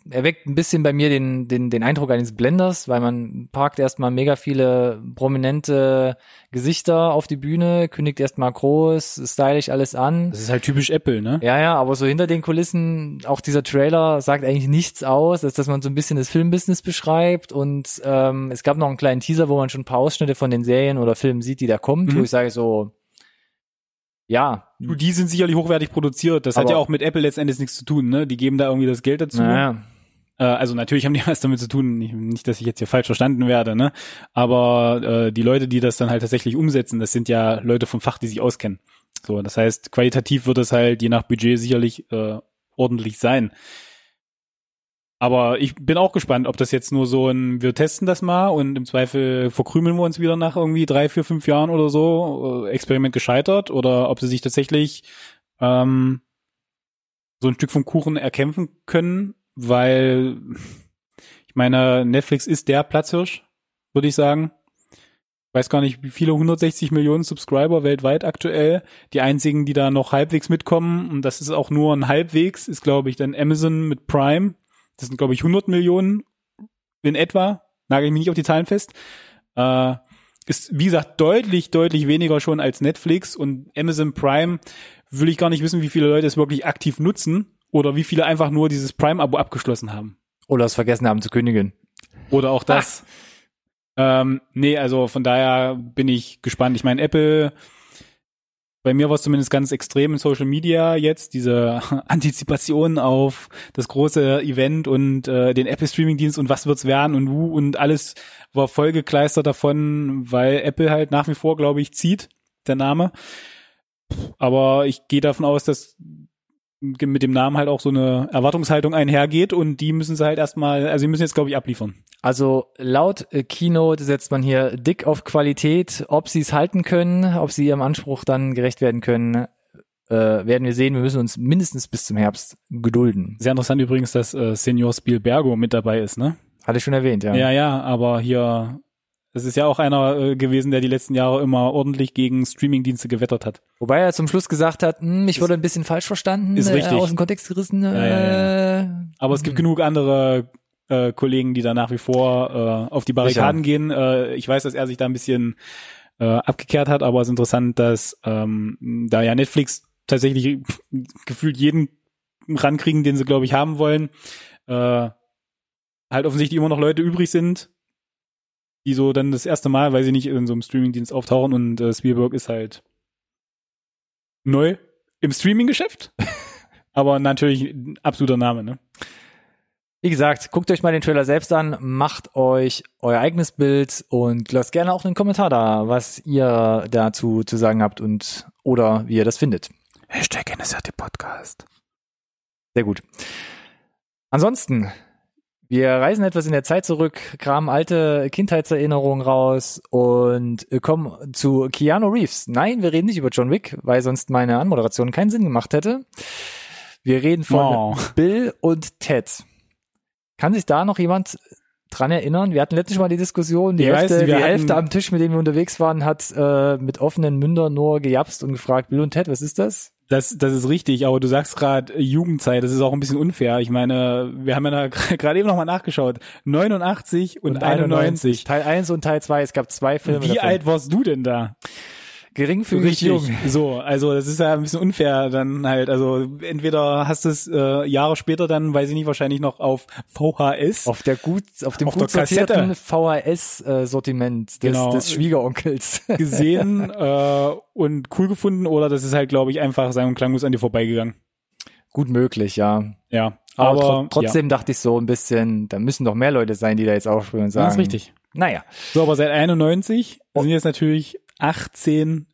hat, er weckt ein bisschen bei mir den, den, den Eindruck eines Blenders, weil man parkt erstmal mega viele prominente Gesichter auf die Bühne, kündigt erstmal groß, stylisch alles an. Das ist halt typisch Apple, ne? Ja, ja, aber so hinter den Kulissen, auch dieser Trailer sagt eigentlich nichts aus, als dass man so ein bisschen das Filmbusiness beschreibt und ähm, es gab noch einen kleinen Teaser, wo man schon ein paar Ausschnitte von den Serien oder Filmen sieht, die da kommt, Mhm. wo ich sage so, ja, die sind sicherlich hochwertig produziert. Das hat Aber- ja auch mit Apple letztendlich nichts zu tun, ne? Die geben da irgendwie das Geld dazu. naja, Äh, also natürlich haben die was damit zu tun. Nicht, dass ich jetzt hier falsch verstanden werde, ne? Aber äh, die Leute, die das dann halt tatsächlich umsetzen, das sind ja Leute vom Fach, die sich auskennen. So, das heißt, qualitativ wird es halt je nach Budget sicherlich äh, ordentlich sein. Aber ich bin auch gespannt, ob das jetzt nur so ein, wir testen das mal und im Zweifel verkrümeln wir uns wieder nach irgendwie drei, vier, fünf Jahren oder so, äh, Experiment gescheitert, oder ob sie sich tatsächlich ähm, so ein Stück vom Kuchen erkämpfen können, weil ich meine, Netflix ist der Platzhirsch, würde ich sagen. Weiß gar nicht, wie viele 160 Millionen Subscriber weltweit aktuell. Die einzigen, die da noch halbwegs mitkommen, und das ist auch nur ein halbwegs, ist glaube ich dann Amazon mit Prime. Das sind glaube ich 100 Millionen in etwa. Nagel ich mich nicht auf die Zahlen fest. Äh, ist, wie gesagt, deutlich, deutlich weniger schon als Netflix und Amazon Prime will ich gar nicht wissen, wie viele Leute es wirklich aktiv nutzen oder wie viele einfach nur dieses Prime-Abo abgeschlossen haben. oder es vergessen haben zu kündigen. Oder auch das. Ähm, nee, also von daher bin ich gespannt. Ich meine, Apple, bei mir war es zumindest ganz extrem in Social Media jetzt, diese Antizipation auf das große Event und äh, den Apple Streaming-Dienst und was wird's werden und wo und alles war vollgekleistert davon, weil Apple halt nach wie vor, glaube ich, zieht, der Name. Aber ich gehe davon aus, dass mit dem Namen halt auch so eine Erwartungshaltung einhergeht und die müssen sie halt erstmal, also die müssen jetzt, glaube ich, abliefern. Also laut äh, Keynote setzt man hier dick auf Qualität. Ob sie es halten können, ob sie ihrem Anspruch dann gerecht werden können, äh, werden wir sehen. Wir müssen uns mindestens bis zum Herbst gedulden. Sehr interessant übrigens, dass äh, Senior Spielbergo mit dabei ist, ne? Hatte ich schon erwähnt, ja. Ja, ja, aber hier, es ist ja auch einer äh, gewesen, der die letzten Jahre immer ordentlich gegen Streamingdienste gewettert hat. Wobei er zum Schluss gesagt hat, hm, ich wurde ein bisschen falsch verstanden, ist richtig. Äh, aus dem Kontext gerissen. ja, Äh, Aber es gibt genug andere äh, Kollegen, die da nach wie vor äh, auf die Barrikaden gehen. Äh, ich weiß, dass er sich da ein bisschen äh, abgekehrt hat, aber es ist interessant, dass ähm, da ja Netflix tatsächlich gefühlt jeden rankriegen, den sie, glaube ich, haben wollen, äh, halt offensichtlich immer noch Leute übrig sind, die so dann das erste Mal, weiß ich nicht, in so einem Streamingdienst auftauchen und äh, Spielberg ist halt neu im Streaming-Geschäft. aber natürlich ein absoluter Name, ne? Wie gesagt, guckt euch mal den Trailer selbst an, macht euch euer eigenes Bild und lasst gerne auch einen Kommentar da, was ihr dazu zu sagen habt und oder wie ihr das findet. Hashtag NSRT Podcast. Sehr gut. Ansonsten, wir reisen etwas in der Zeit zurück, kramen alte Kindheitserinnerungen raus und kommen zu Keanu Reeves. Nein, wir reden nicht über John Wick, weil sonst meine Anmoderation keinen Sinn gemacht hätte. Wir reden von Oh. Bill und Ted. Kann sich da noch jemand dran erinnern? Wir hatten letztes Mal die Diskussion, die Hälfte, die Hälfte am Tisch, mit dem wir unterwegs waren, hat äh, mit offenen Mündern nur gejapst und gefragt, Bill und Ted, was ist das? Das, das ist richtig, aber du sagst gerade Jugendzeit, das ist auch ein bisschen unfair. Ich meine, wir haben ja gerade eben nochmal nachgeschaut. 89 und, 91. Teil 1 und Teil 2, es gab zwei Filme. Wie davon. alt warst du denn da? Geringfügig jung. So, also das ist ja ein bisschen unfair dann halt. Also entweder hast du es äh, Jahre später dann, weiß ich nicht, wahrscheinlich noch auf VHS. Auf der gut, auf dem Auf gut sortierten VHS-Sortiment des, Genau. des Schwiegeronkels. gesehen äh, und cool gefunden oder das ist halt, glaube ich, einfach sang- und klanglos an dir vorbeigegangen. gut möglich, ja. Ja, Aber, aber, tro- trotzdem dachte ich so ein bisschen, da müssen doch mehr Leute sein, die da jetzt aufspringen und ja, sagen. das ist richtig. Naja, So, aber seit 91 Oh. sind jetzt natürlich 18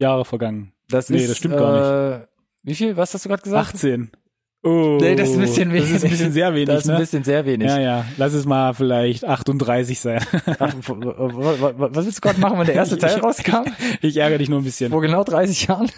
Jahre vergangen. das Nee, ist. das stimmt gar äh, Wie viel? Was hast du gerade gesagt? 18. Oh, Nee, das ist ein bisschen wenig. Das ist ein bisschen sehr wenig, Das ist ein ne? bisschen sehr wenig. Ja, ja. Lass es mal vielleicht 38 sein. Ach, was willst du gerade machen, wenn der erste Teil rauskam? Ich ärgere dich nur ein bisschen. Vor genau 30 Jahren?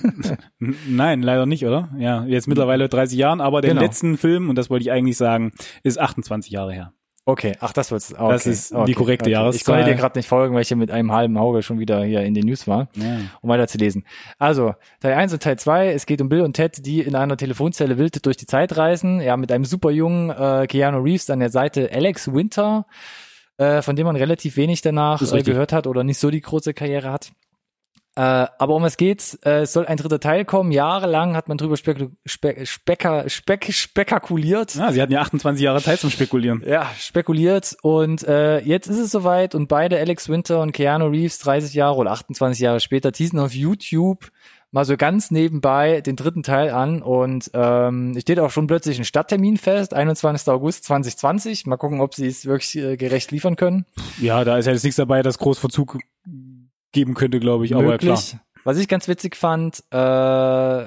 Nein, leider nicht, oder? Ja, jetzt mittlerweile 30 Jahren, aber der Genau. letzten Film, und das wollte ich eigentlich sagen, ist 28 Jahre her. Okay, ach, das wird's. Okay. Das ist die korrekte Jahreszahl. Ich konnte dir gerade nicht folgen, weil ich hier mit einem halben Auge schon wieder hier in den News war, Ja. um weiter zu lesen. Also, Teil 1 und Teil 2, es geht um Bill und Ted, die in einer Telefonzelle wild durch die Zeit reisen, ja, mit einem super jungen äh, Keanu Reeves an der Seite Alex Winter, äh, von dem man relativ wenig danach äh, gehört hat oder nicht so die große Karriere hat. Äh, aber um was geht's? Äh, es soll ein dritter Teil kommen. Jahrelang hat man drüber spekul spe specker speck spekuliert. ja, sie hatten ja 28 Jahre Zeit zum Spekulieren. Ja, spekuliert und äh, jetzt ist es soweit und beide Alex Winter und Keanu Reeves 30 Jahre oder 28 Jahre später teasen auf YouTube mal so ganz nebenbei den dritten Teil an und ähm, steht auch schon plötzlich ein Stadttermin fest, 21. August 2020. Mal gucken, ob sie es wirklich äh, gerecht liefern können. Ja, da ist ja jetzt nichts dabei, das groß Verzug geben könnte, glaube ich. Aber klar. Was ich ganz witzig fand, äh,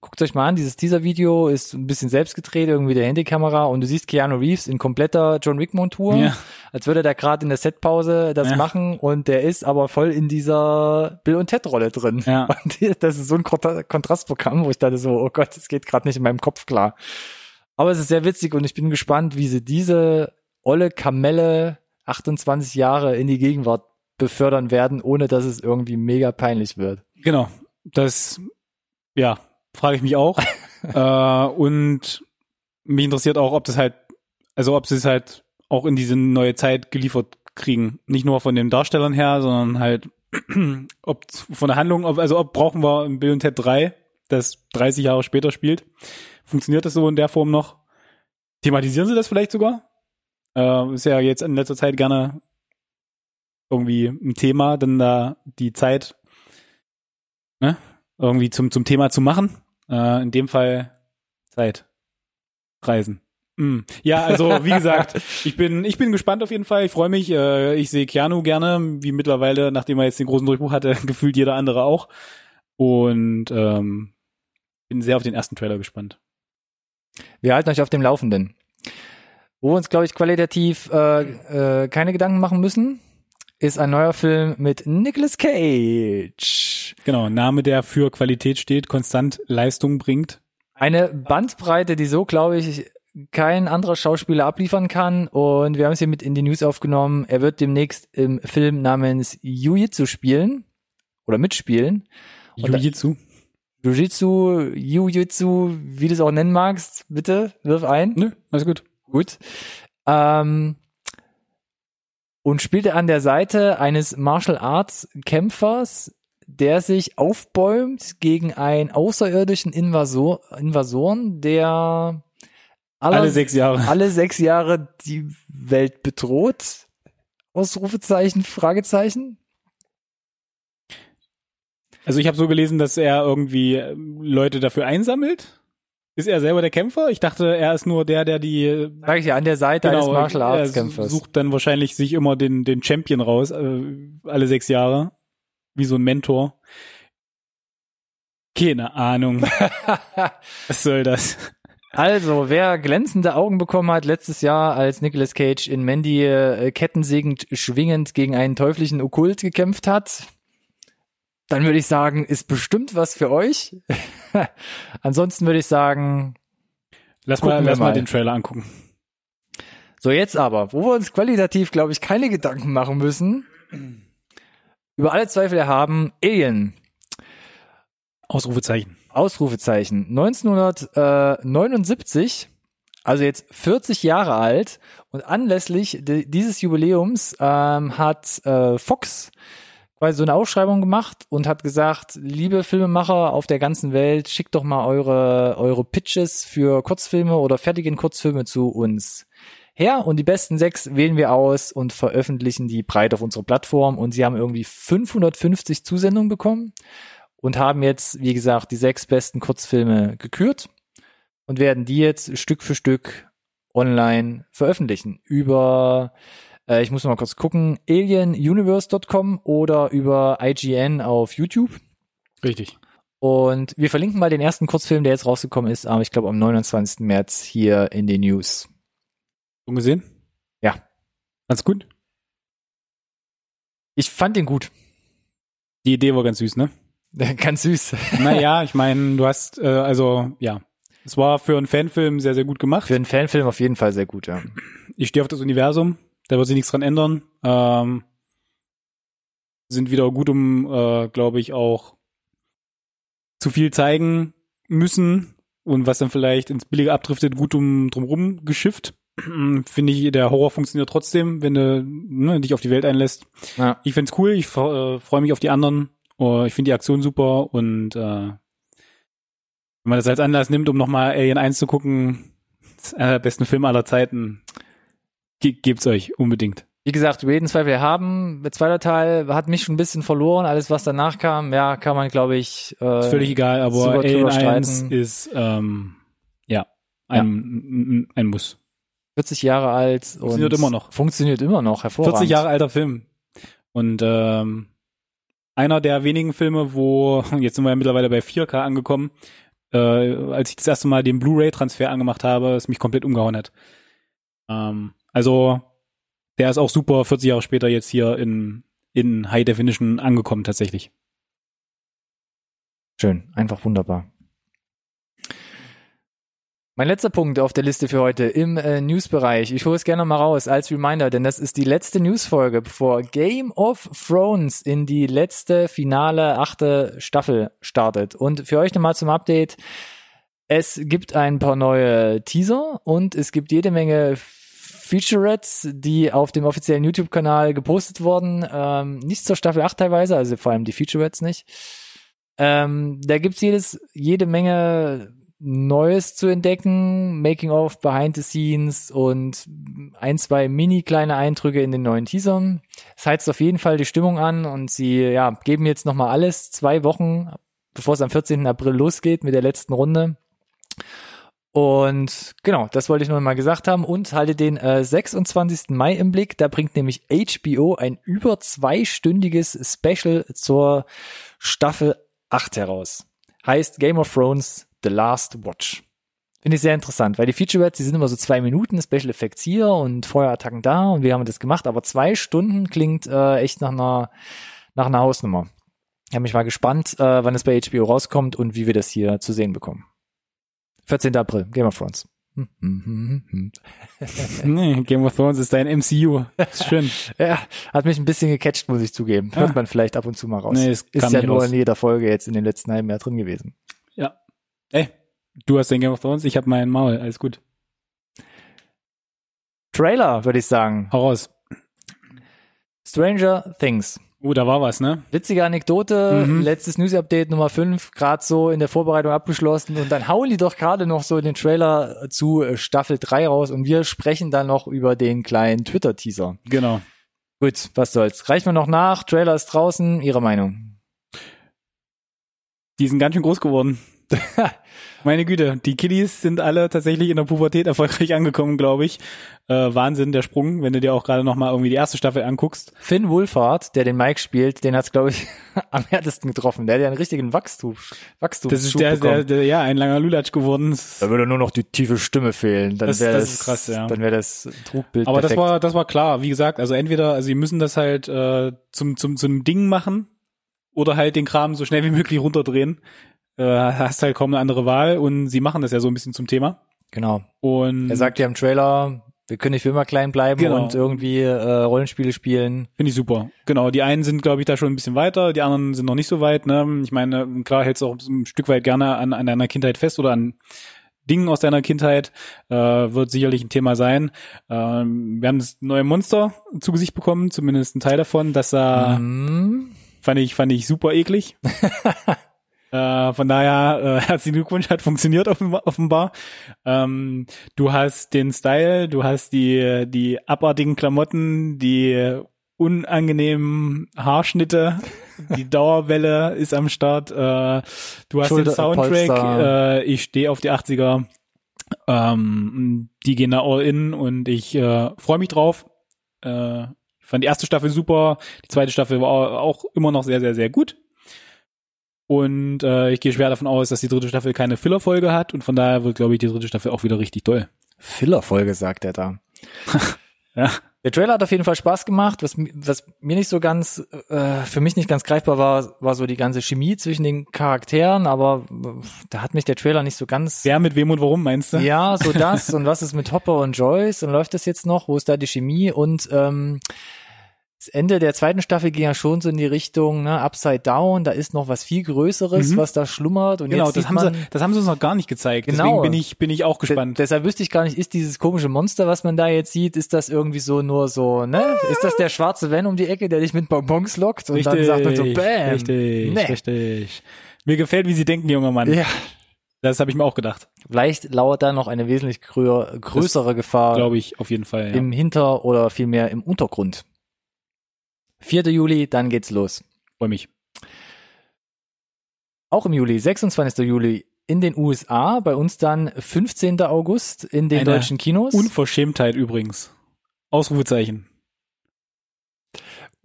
guckt euch mal an, dieses Teaser-Video ist ein bisschen selbst gedreht, irgendwie der Handykamera und du siehst Keanu Reeves in kompletter John Wick-Montur, Ja. als würde der gerade in der Setpause das Ja. machen und der ist aber voll in dieser Bill und Ted-Rolle drin. Ja. Und das ist so ein Kontra- Kontrastprogramm, wo ich dachte so, oh Gott, das geht gerade nicht in meinem Kopf klar. Aber es ist sehr witzig und ich bin gespannt, wie sie diese olle Kamelle 28 Jahre in die Gegenwart befördern werden, ohne dass es irgendwie mega peinlich wird. Genau. Das, ja, frage ich mich auch. äh, und mich interessiert auch, ob das halt, also ob sie es halt auch in diese neue Zeit geliefert kriegen. Nicht nur von den Darstellern her, sondern halt, ob von der Handlung, ob, also ob brauchen wir ein Bill und Ted 3, das 30 Jahre später spielt. Funktioniert das so in der Form noch? Thematisieren sie das vielleicht sogar? Äh, ist ja jetzt in letzter Zeit gerne irgendwie ein Thema, denn da die Zeit ne, irgendwie zum, zum Thema zu machen. Äh, in dem Fall Zeit. Reisen. Mm. Ja, also wie gesagt, ich bin ich bin gespannt auf jeden Fall. Ich freue mich. Äh, ich sehe Keanu gerne, wie mittlerweile, nachdem er jetzt den großen Durchbruch hatte, gefühlt jeder andere auch. Und ähm, bin sehr auf den ersten Trailer gespannt. Wir halten euch auf dem Laufenden. Wo wir uns, glaube ich, qualitativ äh, äh, keine Gedanken machen müssen, ist ein neuer Film mit Nicolas Cage. Genau, Name, der für Qualität steht, konstant Leistung bringt. Eine Bandbreite, die so, glaube ich, kein anderer Schauspieler abliefern kann. Und wir haben es hier mit in die News aufgenommen. Er wird demnächst im Film namens Jiu-Jitsu spielen oder mitspielen. Jiu-Jitsu. Jiu-Jitsu, Jiu-Jitsu, wie du es auch nennen magst, bitte, wirf ein. Nö, alles gut. Gut. Ähm, und spielte an der Seite eines Martial Arts Kämpfers, der sich aufbäumt gegen einen außerirdischen Invasor, Invasoren, der aller- Alle sechs Jahre. alle sechs Jahre die Welt bedroht. Ausrufezeichen, Fragezeichen. Also ich habe so gelesen, dass er irgendwie ähm, Leute dafür einsammelt. Ist er selber der Kämpfer? Ich dachte, er ist nur der, der die Sag ich ja, an der Seite eines Martial Arts Kämpfers. sucht dann wahrscheinlich sich immer den den Champion raus äh, alle sechs Jahre, wie so ein Mentor. Keine Ahnung. Was soll das? Also, wer glänzende Augen bekommen hat letztes Jahr, als Nicolas Cage in Mandy äh, kettensägend schwingend gegen einen teuflischen Okkult gekämpft hat, dann würde ich sagen, ist bestimmt was für euch. Ansonsten würde ich sagen, Lass mal, lass mal den Trailer angucken. so jetzt aber, wo wir uns qualitativ, glaube ich, keine Gedanken machen müssen, über alle Zweifel erhaben, Alien. Ausrufezeichen. Ausrufezeichen. 1979, also jetzt 40 Jahre alt und anlässlich dieses Jubiläums ähm, hat äh, Fox quasi so eine Ausschreibung gemacht und hat gesagt, liebe Filmemacher auf der ganzen Welt, schickt doch mal eure, eure Pitches für Kurzfilme oder fertigen Kurzfilme zu uns. Her und die besten sechs wählen wir aus und veröffentlichen die breit auf unserer Plattform. Und sie haben irgendwie 550 Zusendungen bekommen und haben jetzt, wie gesagt, die sechs besten Kurzfilme gekürt und werden die jetzt Stück für Stück online veröffentlichen. Über, äh, ich muss noch mal kurz gucken, alienuniverse.com oder über IGN auf YouTube. Richtig. Und wir verlinken mal den ersten Kurzfilm, der jetzt rausgekommen ist, aber ich glaube am 29. März hier in den News. Schon gesehen? Ja. Ganz gut. Ich fand den gut. Die Idee war ganz süß, ne? Ganz süß. Naja, ich meine, du hast, äh, also, ja. Es war für einen Fanfilm sehr, sehr gut gemacht. Für einen Fanfilm auf jeden Fall sehr gut, ja. Ich stehe auf das Universum, da wird sich nichts dran ändern. Ähm, sind wieder gut um, äh, glaube ich, auch zu viel zeigen müssen und was dann vielleicht ins Billige abdriftet, gut um drumherum geschifft. Finde ich, der Horror funktioniert trotzdem, wenn du ne, dich auf die Welt einlässt. Ja. Ich find's cool, ich äh, freue mich auf die anderen. Oh, ich finde die Aktion super und äh, wenn man das als Anlass nimmt, um nochmal Alien 1 zu gucken, ist einer der besten Filme aller Zeiten, ge gebt's euch unbedingt. Wie gesagt, über jeden Zweifel haben. Der zweite Teil hat mich schon ein bisschen verloren. Alles, was danach kam, ja, kann man, glaube ich, äh, Ist völlig egal, aber Alien drüber 1 streiten. ist ähm, ja ein, ein, ein Muss. 40 Jahre alt. Funktioniert und immer noch. Funktioniert immer noch, hervorragend. 40 Jahre alter Film. Und ähm, einer der wenigen Filme, wo, jetzt sind wir ja mittlerweile bei 4K angekommen, äh, als ich das erste Mal den Blu-ray-Transfer angemacht habe, es mich komplett umgehauen hat. Ähm, also, der ist auch super 40 Jahre später jetzt hier in, in High Definition angekommen tatsächlich. Schön, einfach wunderbar. Mein letzter Punkt auf der Liste für heute im äh, Newsbereich. Ich hole es gerne mal raus als Reminder, denn das ist die letzte Newsfolge, bevor Game of Thrones in die letzte finale achte Staffel startet. Und für euch nochmal zum Update. Es gibt ein paar neue Teaser und es gibt jede Menge Featurettes, die auf dem offiziellen YouTube-Kanal gepostet wurden. Ähm, nicht zur Staffel 8 teilweise, also vor allem die Featurettes nicht. Ähm, da gibt's jedes, jede Menge Neues zu entdecken, Making of, Behind the Scenes und ein, zwei mini kleine Eindrücke in den neuen Teasern. Es heizt auf jeden Fall die Stimmung an und sie ja, geben jetzt nochmal alles, zwei Wochen, bevor es am 14. April losgeht mit der letzten Runde. Und genau, das wollte ich nur mal gesagt haben und halte den äh, 26. Mai im Blick. Da bringt nämlich HBO ein über zweistündiges Special zur Staffel 8 heraus. Heißt Game of Thrones The Last Watch. Finde ich sehr interessant, weil die Featurettes, die sind immer so zwei Minuten, Special Effects hier und Feuerattacken da und wir haben das gemacht, aber zwei Stunden klingt äh, echt nach einer, nach einer Hausnummer. Ich habe mich mal gespannt, äh, wann es bei HBO rauskommt und wie wir das hier zu sehen bekommen. 14. April, Game of Thrones. Nee, Game of Thrones ist dein MCU. Ist schön. Ja, hat mich ein bisschen gecatcht, muss ich zugeben. Hört Ah. man vielleicht ab und zu mal raus. Nee, es ist ja nur raus. in jeder Folge jetzt in den letzten halben Jahr drin gewesen. Ja. Ey, du hast den Game of Thrones, ich habe mein Maul. Alles gut. Trailer, würde ich sagen. Hau raus. Stranger Things. Oh, da war was, ne? Witzige Anekdote, Mhm. letztes News-Update Nummer 5, gerade so in der Vorbereitung abgeschlossen und dann hauen die doch gerade noch so den Trailer zu äh, Staffel 3 raus und wir sprechen dann noch über den kleinen Twitter-Teaser. Genau. Gut, was soll's. Reichen wir noch nach, Trailer ist draußen, Ihre Meinung? Die sind ganz schön groß geworden. Meine Güte, die Kiddies sind alle tatsächlich in der Pubertät erfolgreich angekommen, glaube ich. Äh, Wahnsinn, der Sprung, wenn du dir auch gerade noch mal irgendwie die erste Staffel anguckst. Finn Wolfhard, der den Mike spielt, den hat's glaube ich am härtesten getroffen. Der hat ja einen richtigen Wachstum, Wachstum. Das ist der, der, der, ja, ein langer Lulatsch geworden. Das- da würde nur noch die tiefe Stimme fehlen. Dann Das- wäre das das, ist krass, ja. Dann wäre das Trugbild Aber das perfekt. war, das war klar. Wie gesagt, also entweder, also sie müssen das halt äh, zum, zum, zum Ding machen oder halt den Kram so schnell wie möglich runterdrehen. Äh, hast halt kaum eine andere Wahl und sie machen das ja so ein bisschen zum Thema. genau. Und Er sagt ja im Trailer, wir können nicht für immer klein bleiben Genau. und irgendwie äh, Rollenspiele spielen. Finde ich super. Genau, die einen sind, glaube ich, da schon ein bisschen weiter, die anderen sind noch nicht so weit. Ne? Ich meine, klar hältst du auch ein Stück weit gerne an, an deiner Kindheit fest oder an Dingen aus deiner Kindheit. Äh, wird sicherlich ein Thema sein. Ähm, wir haben das neue Monster zu Gesicht bekommen, zumindest ein Teil davon. Das sah, Hm. fand ich, fand ich super eklig. Äh, von daher, äh, herzlichen Glückwunsch, hat funktioniert offenbar. offenbar. Ähm, du hast den Style, du hast die, die abartigen Klamotten, die unangenehmen Haarschnitte, die Dauerwelle ist am Start. Äh, du hast Schulter- den Soundtrack, äh, ich stehe auf die 80er. Ähm, die gehen da all in und ich äh, freue mich drauf. Äh, ich fand die erste Staffel super, die zweite Staffel war auch immer noch sehr, sehr, sehr gut. Und äh, ich gehe schwer davon aus, dass die dritte Staffel keine Filler-Folge hat und von daher wird, glaube ich, die dritte Staffel auch wieder richtig toll. Filler-Folge, sagt er da. Ja. Der Trailer hat auf jeden Fall Spaß gemacht. Was, was mir nicht so ganz, äh, für mich nicht ganz greifbar war, war so die ganze Chemie zwischen den Charakteren, aber da hat mich der Trailer nicht so ganz. Wer mit wem und warum, meinst du? Ja, so das. Und was ist mit Hopper und Joyce? Und läuft das jetzt noch? Wo ist da die Chemie? Und ähm, Ende der zweiten Staffel ging ja schon so in die Richtung, ne, Upside Down, da ist noch was viel Größeres, Mhm. was da schlummert. Und Genau, jetzt das haben, man, sie, das haben sie uns noch gar nicht gezeigt. Genau. Deswegen bin ich, bin ich auch De gespannt. deshalb wüsste ich gar nicht, ist dieses komische Monster, was man da jetzt sieht, ist das irgendwie so nur so, ne? Ist das der schwarze Van um die Ecke, der dich mit Bonbons lockt und dann sagt so, bam. Richtig, Nee. richtig. Mir gefällt, wie sie denken, junger Mann. Ja. Das habe ich mir auch gedacht. Vielleicht lauert da noch eine wesentlich grö größere Gefahr Glaube ich auf jeden Fall. Ja. im Hinter- oder vielmehr im Untergrund. 4. Juli, dann geht's los. Freue mich. Auch im Juli, 26. Juli in den USA, bei uns dann 15. August in den Eine deutschen Kinos. Unverschämtheit übrigens. Ausrufezeichen.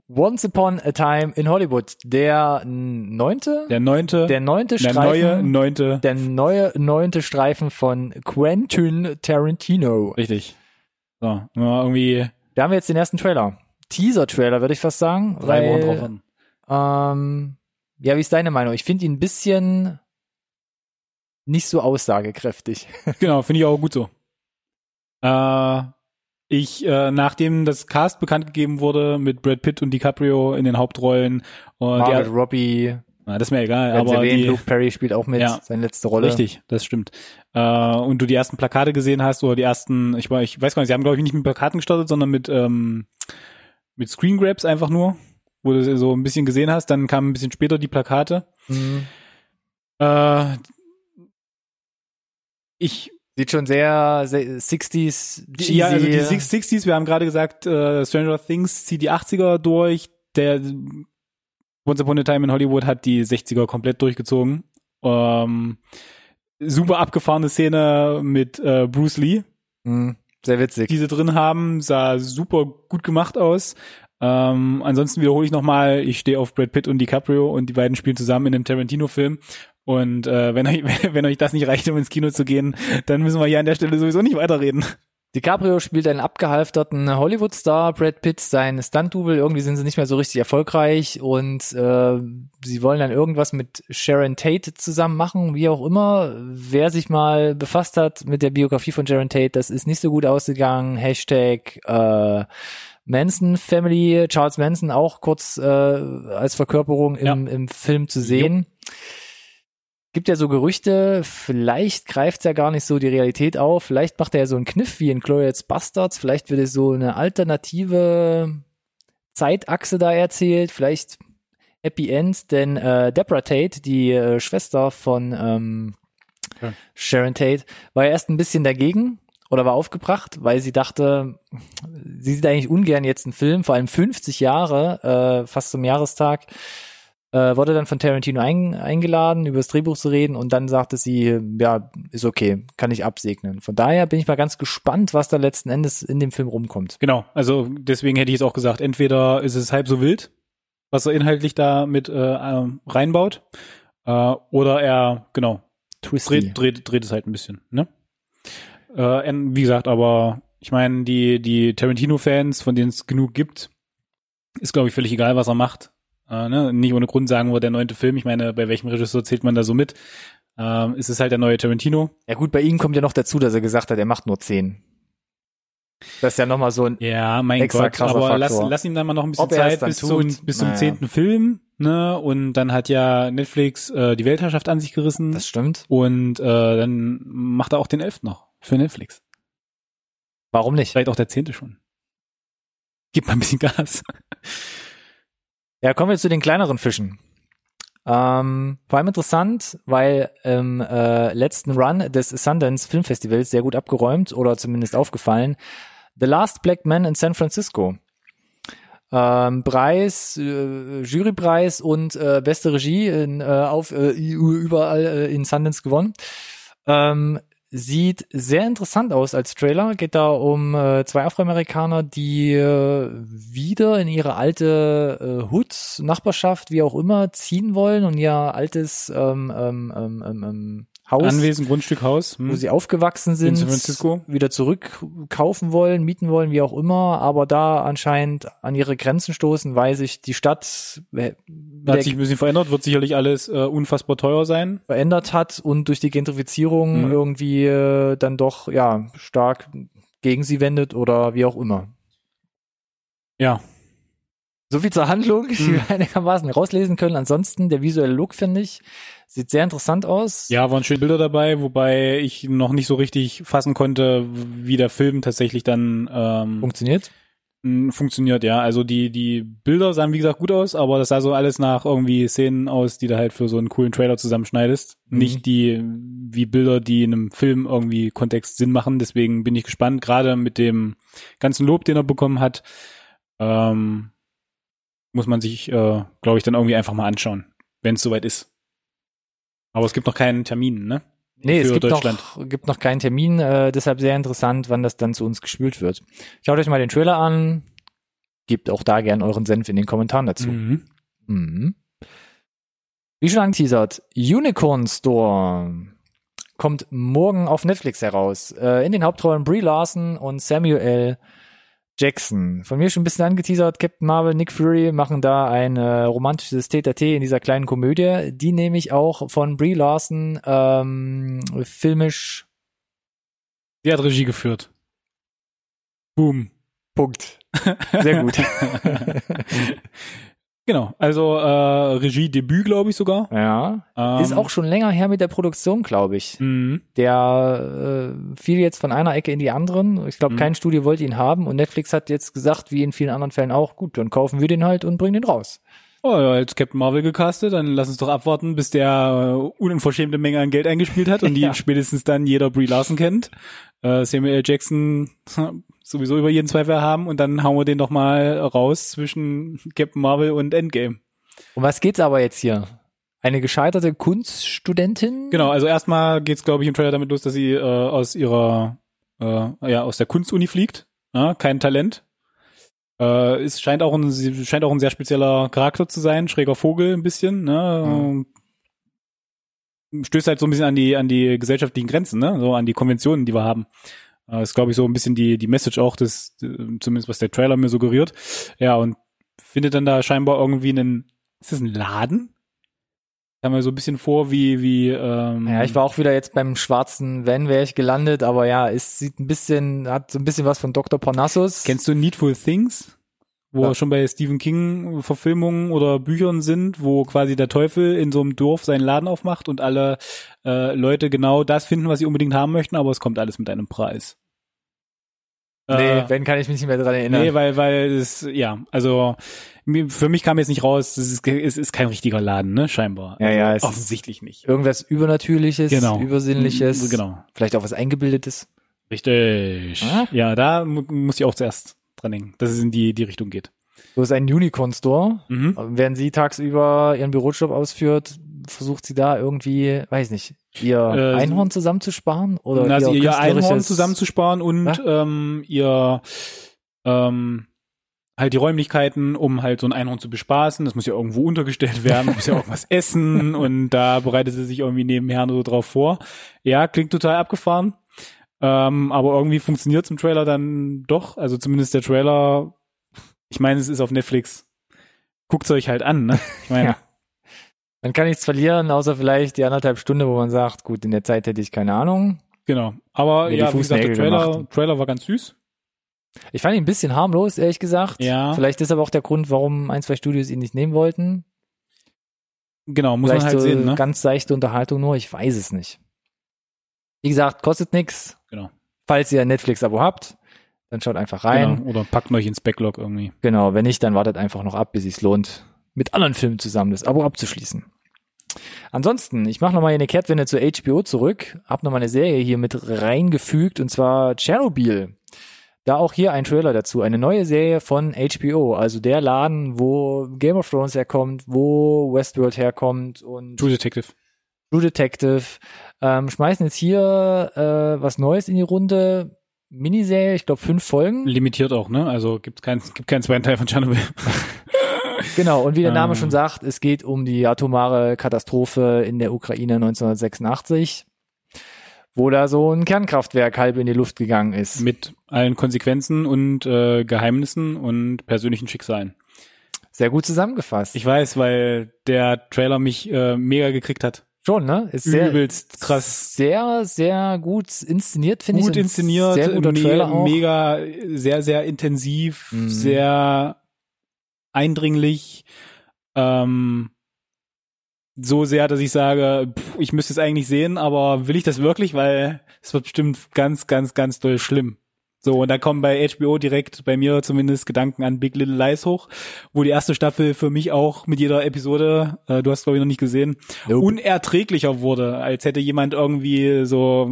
Once Upon a Time in Hollywood, der neunte, Der neunte, der neunte der Streifen, neue neunte. der neue neunte Streifen von Quentin Tarantino. Richtig. So, irgendwie Da haben wir jetzt den ersten Trailer. Teaser-Trailer, würde ich fast sagen. drei Wochen drauf weil, an. ähm, ja, wie ist deine Meinung? Ich finde ihn ein bisschen nicht so aussagekräftig. Genau, finde ich auch gut so. Äh, ich, äh, nachdem das Cast bekannt gegeben wurde mit Brad Pitt und DiCaprio in den Hauptrollen und Margaret der, Robbie, na, das ist mir egal, aber erwähnt, die, Luke Perry spielt auch mit, Ja. seine letzte Rolle. Richtig, das stimmt. Äh, und du die ersten Plakate gesehen hast oder die ersten, ich, ich weiß gar nicht, sie haben glaube ich nicht mit Plakaten gestartet, sondern mit ähm, mit Screen Grabs einfach nur, wo du so ein bisschen gesehen hast. Dann kamen ein bisschen später die Plakate. Mhm. Äh, ich Sieht schon sehr, sehr 60s, cheesy. ja, also die Six- 60s, wir haben gerade gesagt, äh, Stranger Things zieht die 80er durch. Der Once Upon a Time in Hollywood hat die 60er komplett durchgezogen. Ähm, super abgefahrene Szene mit äh, Bruce Lee, Mhm. Sehr witzig. die drin haben, sah super gut gemacht aus. Ähm, ansonsten wiederhole ich nochmal, ich stehe auf Brad Pitt und DiCaprio und die beiden spielen zusammen in einem Tarantino-Film. Und äh, wenn, euch, wenn euch das nicht reicht, um ins Kino zu gehen, dann müssen wir hier an der Stelle sowieso nicht weiterreden. DiCaprio spielt einen abgehalfterten Hollywood-Star, Brad Pitt sein Stunt-Double. Irgendwie sind sie nicht mehr so richtig erfolgreich und äh, sie wollen dann irgendwas mit Sharon Tate zusammen machen, wie auch immer. Wer sich mal befasst hat mit der Biografie von Sharon Tate, das ist nicht so gut ausgegangen. Hashtag äh, Manson Family, Charles Manson auch kurz äh, als Verkörperung im, im Film zu sehen. Gibt ja so Gerüchte, vielleicht greift ja gar nicht so die Realität auf, vielleicht macht er ja so einen Kniff wie in Glorious Bastards, vielleicht wird es so eine alternative Zeitachse da erzählt, vielleicht Happy End, denn äh, Deborah Tate, die äh, Schwester von ähm, Ja. Sharon Tate, war ja erst ein bisschen dagegen oder war aufgebracht, weil sie dachte, sie sieht eigentlich ungern jetzt einen Film, vor allem 50 Jahre, äh, fast zum Jahrestag, äh, wurde dann von Tarantino ein, eingeladen, über das Drehbuch zu reden und dann sagte sie, ja, ist okay, kann ich absegnen. Von daher bin ich mal ganz gespannt, was da letzten Endes in dem Film rumkommt. Genau, also deswegen hätte ich jetzt auch gesagt, entweder ist es halb so wild, was er inhaltlich da mit äh, ähm, reinbaut, äh, oder er, genau, Twisty. dreht, dreht, dreht es halt ein bisschen, ne? Äh, wie gesagt, aber ich meine, die, die Tarantino-Fans, von denen es genug gibt, ist, glaube ich, völlig egal, was er macht. Äh, ne? Nicht ohne Grund sagen wir der neunte Film. Ich meine, bei welchem Regisseur zählt man da so mit? Ähm, ist es halt der neue Tarantino. Ja gut, bei ihm kommt ja noch dazu, dass er gesagt hat, er macht nur 10. Das ist ja nochmal so ein, Ja, mein Extra Gott, krasser aber lass, Faktor. lass ihm dann mal noch ein bisschen Ob Zeit bis zum, bis zum naja. zehnten Film, ne? Und dann hat ja Netflix äh, die Weltherrschaft an sich gerissen das stimmt. und äh, dann macht er auch den elften noch für Netflix. Warum nicht? Vielleicht auch der zehnte schon. Gib mal ein bisschen Gas. Ja, kommen wir zu den kleineren Fischen. Ähm, vor allem interessant, weil im äh, letzten Run des Sundance Filmfestivals sehr gut abgeräumt oder zumindest aufgefallen. The Last Black Man in San Francisco. Ähm, Preis, äh, Jurypreis und äh, beste Regie in, äh, auf äh, überall äh, in Sundance gewonnen. Ähm, Sieht sehr interessant aus als Trailer. Geht da um äh, zwei Afroamerikaner, die äh, wieder in ihre alte äh, Hood, Nachbarschaft, wie auch immer, ziehen wollen und ihr altes ähm, ähm, ähm, ähm, ähm Haus, Anwesen, Grundstück, Haus, wo sie aufgewachsen sind, In San Francisco. wieder zurückkaufen wollen, mieten wollen, wie auch immer, aber da anscheinend an ihre Grenzen stoßen, weil sich die Stadt äh, Hat sich ein bisschen verändert, wird sicherlich alles äh, unfassbar teuer sein. verändert hat und durch die Gentrifizierung Mhm. irgendwie äh, dann doch ja stark gegen sie wendet oder wie auch immer. Ja. So viel zur Handlung, die Mhm. wir einigermaßen rauslesen können. Ansonsten der visuelle Look finde ich sieht sehr interessant aus. Ja, waren schöne Bilder dabei, wobei ich noch nicht so richtig fassen konnte, wie der Film tatsächlich dann ähm, Funktioniert. funktioniert, ja. Also die, die Bilder sahen wie gesagt gut aus, aber das sah so alles nach irgendwie Szenen aus, die du halt für so einen coolen Trailer zusammenschneidest. Mhm. Nicht die, wie Bilder, die in einem Film irgendwie Kontext Sinn machen. Deswegen bin ich gespannt, gerade mit dem ganzen Lob, den er bekommen hat, ähm, muss man sich, äh, glaube ich, dann irgendwie einfach mal anschauen, wenn es soweit ist. Aber es gibt noch keinen Termin, ne? Nee, es gibt noch, gibt noch keinen Termin, äh, deshalb sehr interessant, wann das dann zu uns gespült wird. Schaut euch mal den Trailer an, gebt auch da gern euren Senf in den Kommentaren dazu. Mhm. Mhm. Wie schon angeteasert, Unicorn Store kommt morgen auf Netflix heraus. Äh, in den Hauptrollen Brie Larson und Samuel. Jackson. Von mir schon ein bisschen angeteasert, Captain Marvel, Nick Fury machen da ein äh, romantisches Tete in dieser kleinen Komödie, die nämlich auch von Brie Larson ähm, filmisch Die hat Regie geführt. Boom. Punkt. Sehr gut. Genau, also äh, Regiedebüt, glaube ich sogar. ja. Ähm, Ist auch schon länger her mit der Produktion, glaube ich. Mhm. Der äh, fiel jetzt von einer Ecke in die anderen. Ich glaube, Mhm. kein Studio wollte ihn haben und Netflix hat jetzt gesagt, wie in vielen anderen Fällen auch, gut, dann kaufen wir den halt und bringen den raus. Oh, ja, als Captain Marvel gecastet, dann lass uns doch abwarten, bis der äh, unverschämte Menge an Geld eingespielt hat und die Ja. spätestens dann jeder Brie Larson kennt. Äh, Samuel L. Jackson sowieso über jeden Zweifel haben und dann hauen wir den doch mal raus zwischen Captain Marvel und Endgame. Um was geht's aber jetzt hier? Eine gescheiterte Kunststudentin? Genau, also erstmal geht's, glaube ich, im Trailer damit los, dass sie äh, aus ihrer, äh, ja, aus der Kunstuni fliegt. Ja, kein Talent. Äh, es scheint auch ein, scheint auch ein sehr spezieller Charakter zu sein, schräger Vogel ein bisschen, ne? Ähm, Stößt halt so ein bisschen an die, an die gesellschaftlichen Grenzen, ne? So an die Konventionen, die wir haben. Äh, ist, glaube ich, so ein bisschen die, die Message auch, das, zumindest was der Trailer mir suggeriert. Ja, und findet dann da scheinbar irgendwie einen, ist das ein Laden? Kam mir so ein bisschen vor wie, wie, ähm, Ja, ich war auch wieder jetzt beim schwarzen Van, wäre ich gelandet, aber ja, es sieht ein bisschen, hat so ein bisschen was von Dr. Parnassus. Kennst du Needful Things? Wo Ja. schon bei Stephen King Verfilmungen oder Büchern sind, wo quasi der Teufel in so einem Dorf seinen Laden aufmacht und alle äh, Leute genau das finden, was sie unbedingt haben möchten, aber es kommt alles mit einem Preis. nee, Äh, Van kann ich mich nicht mehr dran erinnern. Nee, weil, weil es, ja, also für mich kam jetzt nicht raus, das ist, es ist kein richtiger Laden, ne, scheinbar. Ja, ja, es Also, offensichtlich nicht. Irgendwas Übernatürliches, Genau. Übersinnliches, Genau. vielleicht auch was Eingebildetes. Richtig. Ah. Ja, da mu muss ich auch zuerst dran dass es in die, die Richtung geht. So ist ein Unicorn Store. Mhm. Während sie tagsüber ihren Bürojob ausführt, versucht sie da irgendwie, weiß nicht, ihr Äh, Einhorn zusammenzusparen oder also ihr, ihr Einhorn zusammenzusparen und Was? ähm, ihr ähm, halt die Räumlichkeiten, um halt so ein Einhorn zu bespaßen. Das muss ja irgendwo untergestellt werden, muss ja irgendwas essen und da bereitet sie sich irgendwie nebenher nur so drauf vor. Ja, klingt total abgefahren. Ähm, aber irgendwie funktioniert im Trailer dann doch. Also zumindest der Trailer, ich meine, es ist auf Netflix. Guckt's euch halt an, ne? Ich meine, Ja. Man kann nichts verlieren, außer vielleicht die anderthalb Stunde, wo man sagt, gut, in der Zeit hätte ich keine Ahnung. genau. Aber ja, wie gesagt, der Trailer, gemacht. Trailer war ganz süß. Ich fand ihn ein bisschen harmlos, ehrlich gesagt. Ja. Vielleicht ist aber auch der Grund, warum ein, zwei Studios ihn nicht nehmen wollten. Genau, muss Vielleicht man halt so sehen, ne? ganz seichte Unterhaltung nur, ich weiß es nicht. Wie gesagt, kostet nix. Falls ihr ein Netflix-Abo habt, dann schaut einfach rein. Genau. Oder packt euch ins Backlog irgendwie. Genau, wenn nicht, dann wartet einfach noch ab, bis es lohnt, mit anderen Filmen zusammen das Abo abzuschließen. Ansonsten, ich mache nochmal eine Kehrtwende zu HBO zurück, hab nochmal eine Serie hier mit reingefügt, und zwar Chernobyl. Da auch hier ein Trailer dazu, eine neue Serie von HBO, also der Laden, wo Game of Thrones herkommt, wo Westworld herkommt und True Detective. True Detective. Ähm, schmeißen jetzt hier äh, was Neues in die Runde. Miniserie, ich glaube fünf Folgen. Limitiert auch, ne? Also gibt kein, gibt keinen zweiten Teil von Chernobyl. Genau, und wie der Name Ähm. schon sagt, es geht um die atomare Katastrophe in der Ukraine 1986, wo da so ein Kernkraftwerk halb in die Luft gegangen ist. Mit allen Konsequenzen und äh, Geheimnissen und persönlichen Schicksalen. Sehr gut zusammengefasst. Ich weiß, weil der Trailer mich äh, mega gekriegt hat. Schon, ne? Ist sehr, Übelst krass. Sehr, sehr gut inszeniert, finde ich. Gut inszeniert, Sehr guter me Trailer auch. mega, sehr, sehr intensiv, Mhm. sehr eindringlich. Ähm, so sehr, dass ich sage, pff, ich müsste es eigentlich sehen, aber will ich das wirklich? Weil es wird bestimmt ganz, ganz, ganz doll schlimm. So, und da kommen bei HBO direkt, bei mir zumindest, Gedanken an Big Little Lies hoch, wo die erste Staffel für mich auch mit jeder Episode, äh, du hast glaube ich noch nicht gesehen, Nope. unerträglicher wurde, als hätte jemand irgendwie so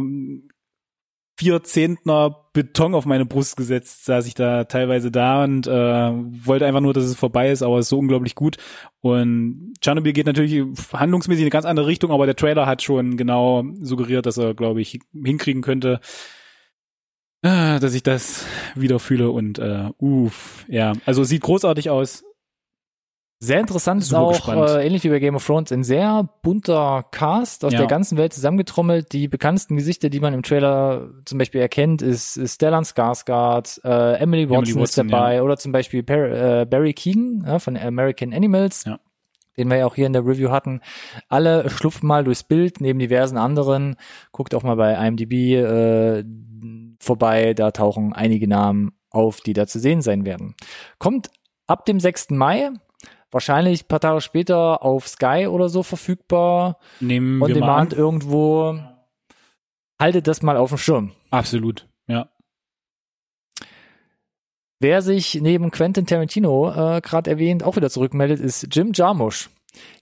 vier Zehntner Beton auf meine Brust gesetzt, saß ich da teilweise da und äh, wollte einfach nur, dass es vorbei ist, aber es ist so unglaublich gut. Und Chernobyl geht natürlich handlungsmäßig in eine ganz andere Richtung, aber der Trailer hat schon genau suggeriert, dass er, glaube ich, hinkriegen könnte, äh, dass ich das wieder fühle und äh, uff, ja. Also sieht großartig aus. Sehr interessant ist Super auch, gespannt. äh, ähnlich wie bei Game of Thrones, ein sehr bunter Cast aus Ja. der ganzen Welt zusammengetrommelt. Die bekanntesten Gesichter, die man im Trailer zum Beispiel erkennt, ist, ist Stellan Skarsgård, äh, Emily Watson, ist Watson, dabei oder zum Beispiel Per- äh, Barry Keegan ja, von American Animals, Ja. Den wir ja auch hier in der Review hatten. Alle schlupfen mal durchs Bild neben diversen anderen. Guckt auch mal bei IMDb äh, vorbei, da tauchen einige Namen auf, die da zu sehen sein werden. Kommt ab dem 6. Mai, wahrscheinlich ein paar Tage später auf Sky oder so verfügbar, Nehmen on wir mal demand an. irgendwo. Haltet das mal auf dem Schirm. Absolut. Wer sich neben Quentin Tarantino äh, gerade erwähnt auch wieder zurückmeldet, ist Jim Jarmusch.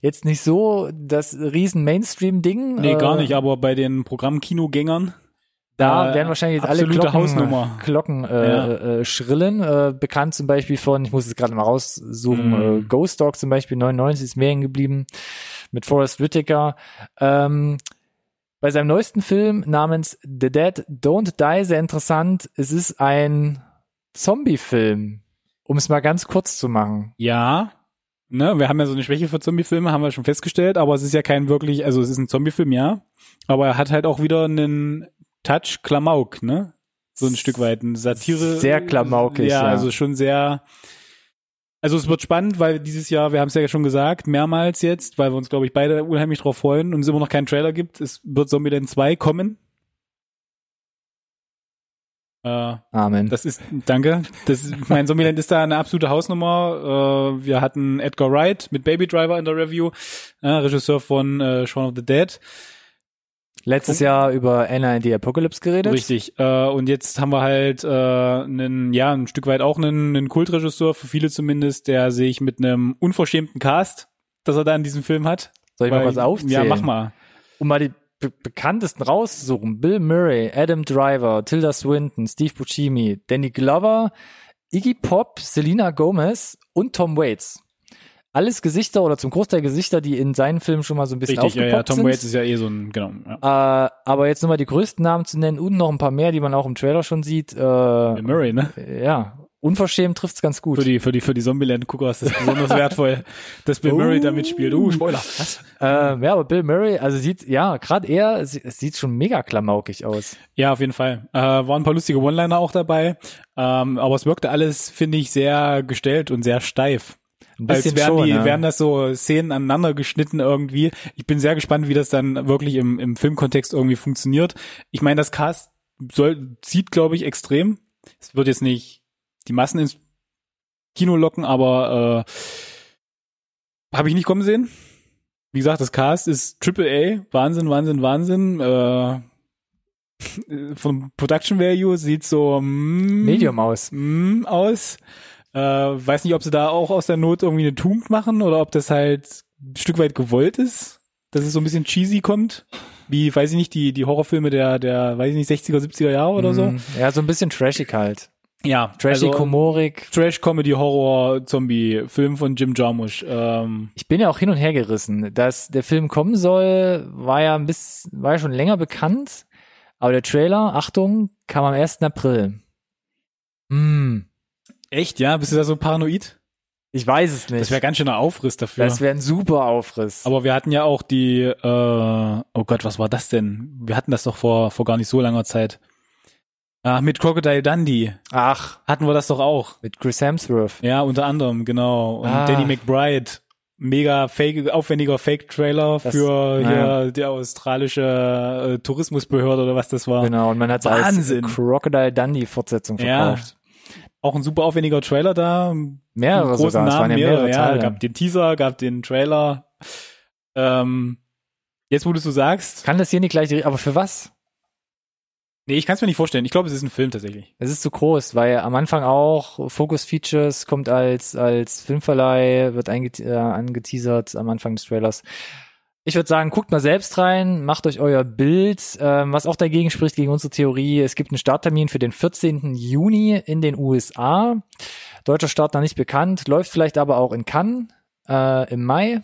Jetzt nicht so das riesen Mainstream-Ding. Nee, äh, gar nicht, aber bei den Programmkinogängern Da Äh, werden wahrscheinlich jetzt alle Glocken, Hausnummer. Glocken äh, Ja. äh, schrillen. Äh, bekannt zum Beispiel von, ich muss es gerade mal raussuchen, Mm. äh, Ghost Dog zum Beispiel, 99 ist mehr geblieben, mit Forrest Whitaker. Ähm, bei seinem neuesten Film namens The Dead Don't Die, sehr interessant, es ist ein Zombie-Film, um es mal ganz kurz zu machen. Ja, ne, wir haben ja so eine Schwäche für Zombiefilme, haben wir schon festgestellt, aber es ist ja kein wirklich, also es ist ein Zombiefilm, ja, aber er hat halt auch wieder einen Touch Klamauk, ne? So ein Stück weit, eine Satire. Sehr klamaukig, Ja, ja. also schon sehr, also es wird spannend, weil dieses Jahr, wir haben es ja schon gesagt, mehrmals jetzt, weil wir uns, glaube ich, beide unheimlich drauf freuen und es immer noch keinen Trailer gibt, es wird Zombieland 2 kommen. Äh, Amen. das ist, danke. Das, ist- mein Zombieland ist da eine absolute Hausnummer. Äh, wir hatten Edgar Wright mit Baby Driver in der Review, äh, Regisseur von äh, Shaun of the Dead. Letztes Jahr über Anna and the Apocalypse geredet. Richtig. Äh, und jetzt haben wir halt äh, einen, ja, ein Stück weit auch einen, einen Kultregisseur, für viele zumindest, der sich mit einem unverschämten Cast, das er da in diesem Film hat. Soll ich mal was aufzählen? Ja, mach mal. um mal die be bekanntesten rauszusuchen. Bill Murray, Adam Driver, Tilda Swinton, Steve Buscemi, Danny Glover, Iggy Pop, Selena Gomez und Tom Waits. Alles Gesichter oder zum Großteil Gesichter, die in seinen Filmen schon mal so ein bisschen Richtig, ja, ja. aufgepoppt Tom sind. Waits ist ja eh so ein, genau. Ja. Äh, aber jetzt nochmal die größten Namen zu nennen und noch ein paar mehr, die man auch im Trailer schon sieht. Äh, Bill Murray, ne? ja, unverschämt trifft's ganz gut. Für die, für die, für die Zombieland-Gucker ist das besonders wertvoll, dass Bill Oh. Murray da mitspielt. Uh, Spoiler. Was? ähm, ja, aber Bill Murray, also sieht, ja, gerade er, es, sieht schon mega klamaukig aus. Ja, auf jeden Fall. Äh, waren ein paar lustige One-Liner auch dabei. Ähm, aber es wirkte alles, finde ich, sehr gestellt und sehr steif. Ein Als bisschen wären, schon, die, ja. wären das so Szenen aneinander geschnitten irgendwie. Ich bin sehr gespannt, wie das dann wirklich im, im Filmkontext irgendwie funktioniert. Ich meine, das Cast soll, zieht, glaube ich, extrem. Es wird jetzt nicht die Massen ins Kino locken, aber äh, habe ich nicht kommen sehen. Wie gesagt, das Cast ist Triple A, Wahnsinn, Wahnsinn, Wahnsinn. Äh, vom Production Value sieht so mm, Medium aus. mm, aus. Äh, weiß nicht, ob sie da auch aus der Not irgendwie eine Tugend machen oder ob das halt ein Stück weit gewollt ist, dass es so ein bisschen cheesy kommt. Wie, weiß ich nicht, die, die Horrorfilme der, der, weiß ich nicht, 60er, 70er Jahre oder so. Mm, Ja, so ein bisschen trashig halt. Ja, Trashy, also. Trash Comedy Horror Zombie Film von Jim Jarmusch. Ähm, Ich bin ja auch hin und her gerissen. Dass der Film kommen soll, war ja ein bisschen, war ja schon länger bekannt. Aber der Trailer, Achtung, kam am 1. April. Hm, echt, ja? Bist du da so paranoid? ich weiß es nicht. Das wäre ganz schöner Aufriss dafür. Das wäre ein super Aufriss. Aber wir hatten ja auch die, äh, oh Gott, was war das denn? Wir hatten das doch vor, vor gar nicht so langer Zeit. Ach, mit Crocodile Dundee Ach, hatten wir das doch auch. mit Chris Hemsworth. Ja, unter anderem, genau. Und Ah. Danny McBride. Mega fake, aufwendiger Fake-Trailer für naja. hier die australische äh, Tourismusbehörde oder was das war. Genau, und man hat als Wahnsinn. Crocodile Dundee Fortsetzung Ja. verkauft. Auch ein super aufwendiger Trailer da. Mehrere großen sogar, es waren Namen, ja mehrere, mehrere ja. Teile. Gab den Teaser, gab den Trailer. Ähm, jetzt, wo du es so sagst. Kann das hier nicht gleich, aber für was? Nee, ich kann es mir nicht vorstellen. Ich glaube, es ist ein Film tatsächlich. Es ist zu groß, weil am Anfang auch Focus Features kommt als, als Filmverleih, wird einget äh, angeteasert am Anfang des Trailers. Ich würde sagen, guckt mal selbst rein, macht euch euer Bild. Ähm, was auch dagegen spricht, gegen unsere Theorie, es gibt einen Starttermin für den 14. Juni in den USA. Deutscher Start noch nicht bekannt, läuft vielleicht aber auch in Cannes äh, im Mai.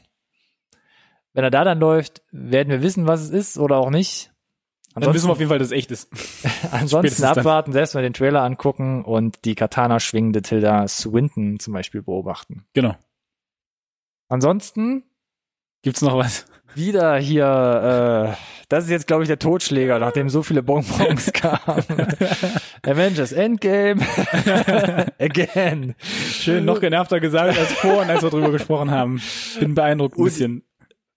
Wenn er da dann läuft, werden wir wissen, was es ist oder auch nicht. Dann wissen wir auf jeden Fall, dass es echt ist. Ansonsten dann. abwarten, selbst mal den Trailer angucken und die Katana schwingende Tilda Swinton zum Beispiel beobachten. Genau. Ansonsten Gibt's noch was? wieder hier, äh, das ist jetzt, glaube ich, der Totschläger, nachdem so viele Bonbons kamen. Avengers Endgame. Again. Schön, noch genervter gesagt als vorhin, als wir drüber gesprochen haben. Bin beeindruckt ein bisschen.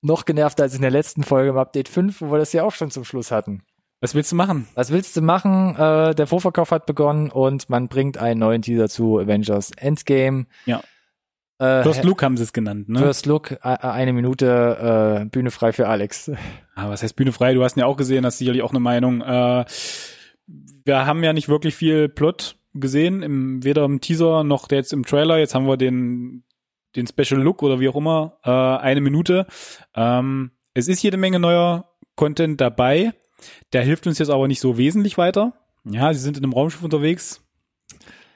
Noch genervter als in der letzten Folge im Update 5, wo wir das ja auch schon zum Schluss hatten. Was willst du machen? Was willst du machen? Äh, der Vorverkauf hat begonnen und man bringt einen neuen Teaser zu Avengers Endgame. Ja. Äh, First Look haben sie es genannt, ne? First Look, eine Minute, äh, Bühne frei für Alex. Ah, was heißt Bühne frei? Du hast ihn ja auch gesehen, hast sicherlich auch eine Meinung. Äh, wir haben ja nicht wirklich viel Plot gesehen, im, weder im Teaser noch jetzt im Trailer. Jetzt haben wir den, den Special Look oder wie auch immer, äh, eine Minute. Ähm, es ist jede Menge neuer Content dabei. Der hilft uns jetzt aber nicht so wesentlich weiter. Ja, sie sind in einem Raumschiff unterwegs.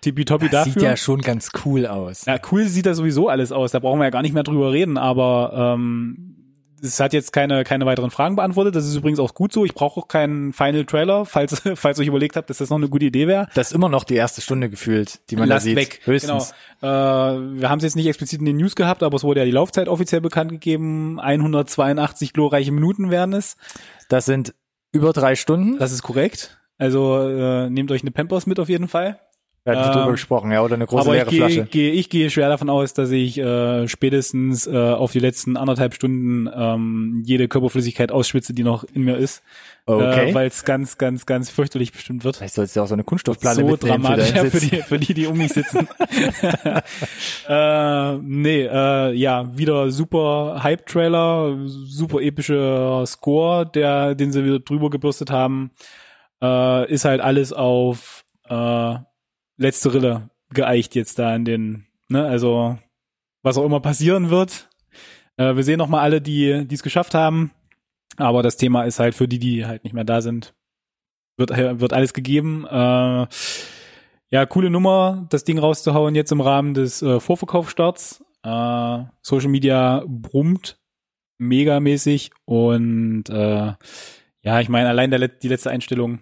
Tippitoppi Das dafür. sieht ja schon ganz cool aus. Ja, cool sieht da sowieso alles aus. Da brauchen wir ja gar nicht mehr drüber reden, aber ähm, es hat jetzt keine, keine weiteren Fragen beantwortet. Das ist übrigens auch gut so. Ich brauche auch keinen Final Trailer, falls, falls euch überlegt habt, dass das noch eine gute Idee wäre. Das ist immer noch die erste Stunde gefühlt, die man da Lasst sieht. weg. Höchstens. Genau. Äh, wir haben es jetzt nicht explizit in den News gehabt, aber es wurde ja die Laufzeit offiziell bekannt gegeben. 182 glorreiche Minuten werden es. Das sind über drei Stunden. Das ist korrekt. Also äh, nehmt euch eine Pampers mit auf jeden Fall. Wir hatten ähm, drüber gesprochen, ja, oder eine große Aber ich leere gehe, Flasche. gehe, ich gehe schwer davon aus, dass ich äh, spätestens äh, auf die letzten anderthalb Stunden ähm, jede Körperflüssigkeit ausschwitze, die noch in mir ist. Okay. Äh, Weil es ganz, ganz, ganz fürchterlich bestimmt wird. Vielleicht sollst du auch so eine Kunststoffplatte so mitnehmen für dramatisch deinen ja, für, die, für die, die um mich sitzen. äh, nee, äh, ja, wieder super Hype-Trailer, super epischer Score, der, den sie wieder drüber gebürstet haben. Äh, ist halt alles auf äh, letzte Rille geeicht jetzt da in den, ne, also was auch immer passieren wird. Äh, wir sehen noch mal alle, die es geschafft haben. Aber das Thema ist halt für die, die halt nicht mehr da sind, wird, wird alles gegeben. Äh, ja, coole Nummer, das Ding rauszuhauen jetzt im Rahmen des äh, Vorverkaufsstarts. Äh, Social Media brummt megamäßig und äh, ja, ich meine, allein der, die letzte Einstellung.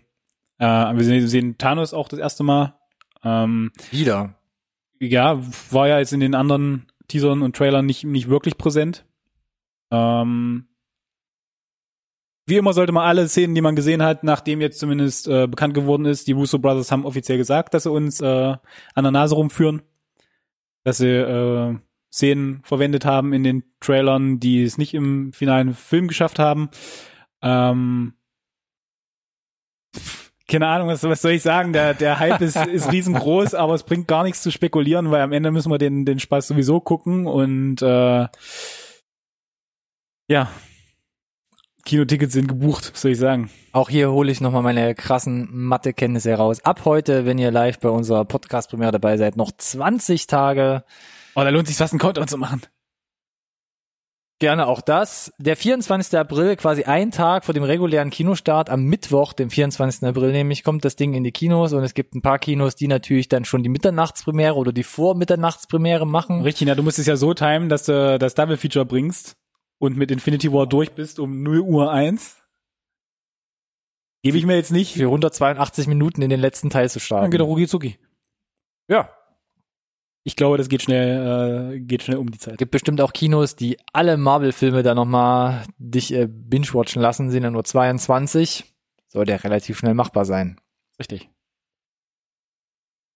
Äh, wir sehen, wir sehen Thanos auch das erste Mal. Ähm, Wieder. ja, war ja jetzt in den anderen Teasern und Trailern nicht, nicht wirklich präsent. Ähm, wie immer sollte man alle Szenen, die man gesehen hat, nachdem jetzt zumindest äh, bekannt geworden ist, die Russo Brothers haben offiziell gesagt, dass sie uns äh, an der Nase rumführen, dass sie äh, Szenen verwendet haben in den Trailern, die es nicht im finalen Film geschafft haben. Ähm, keine Ahnung, was, was soll ich sagen? Der, der Hype ist, ist riesengroß, aber es bringt gar nichts zu spekulieren, weil am Ende müssen wir den, den Spaß sowieso gucken und äh, ja, Kinotickets sind gebucht, soll ich sagen. Auch hier hole ich nochmal meine krassen Mathe-Kenntnisse heraus. Ab heute, wenn ihr live bei unserer Podcast-Premiere dabei seid, noch 20 Tage. Oh, da lohnt sich fast ein Countdown zu machen. Gerne auch das. Der 24. April, quasi ein Tag vor dem regulären Kinostart, am Mittwoch, dem 24. April nämlich, kommt das Ding in die Kinos und es gibt ein paar Kinos, die natürlich dann schon die Mitternachtspremiere oder die Vormitternachtspremiere machen. Richtig, na, du musst es ja so timen, dass du das Double Feature bringst und mit Infinity War durch bist um 0 Uhr 1. Gebe ich mir jetzt nicht. Für 182 Minuten in den letzten Teil zu starten. Dann geht der Rugi Zucki. Ja, Ich glaube, das geht schnell, äh, geht schnell um die Zeit. gibt bestimmt auch Kinos, die alle Marvel-Filme da nochmal dich äh, binge-watchen lassen, sind ja nur 22. Sollte ja relativ schnell machbar sein. Richtig.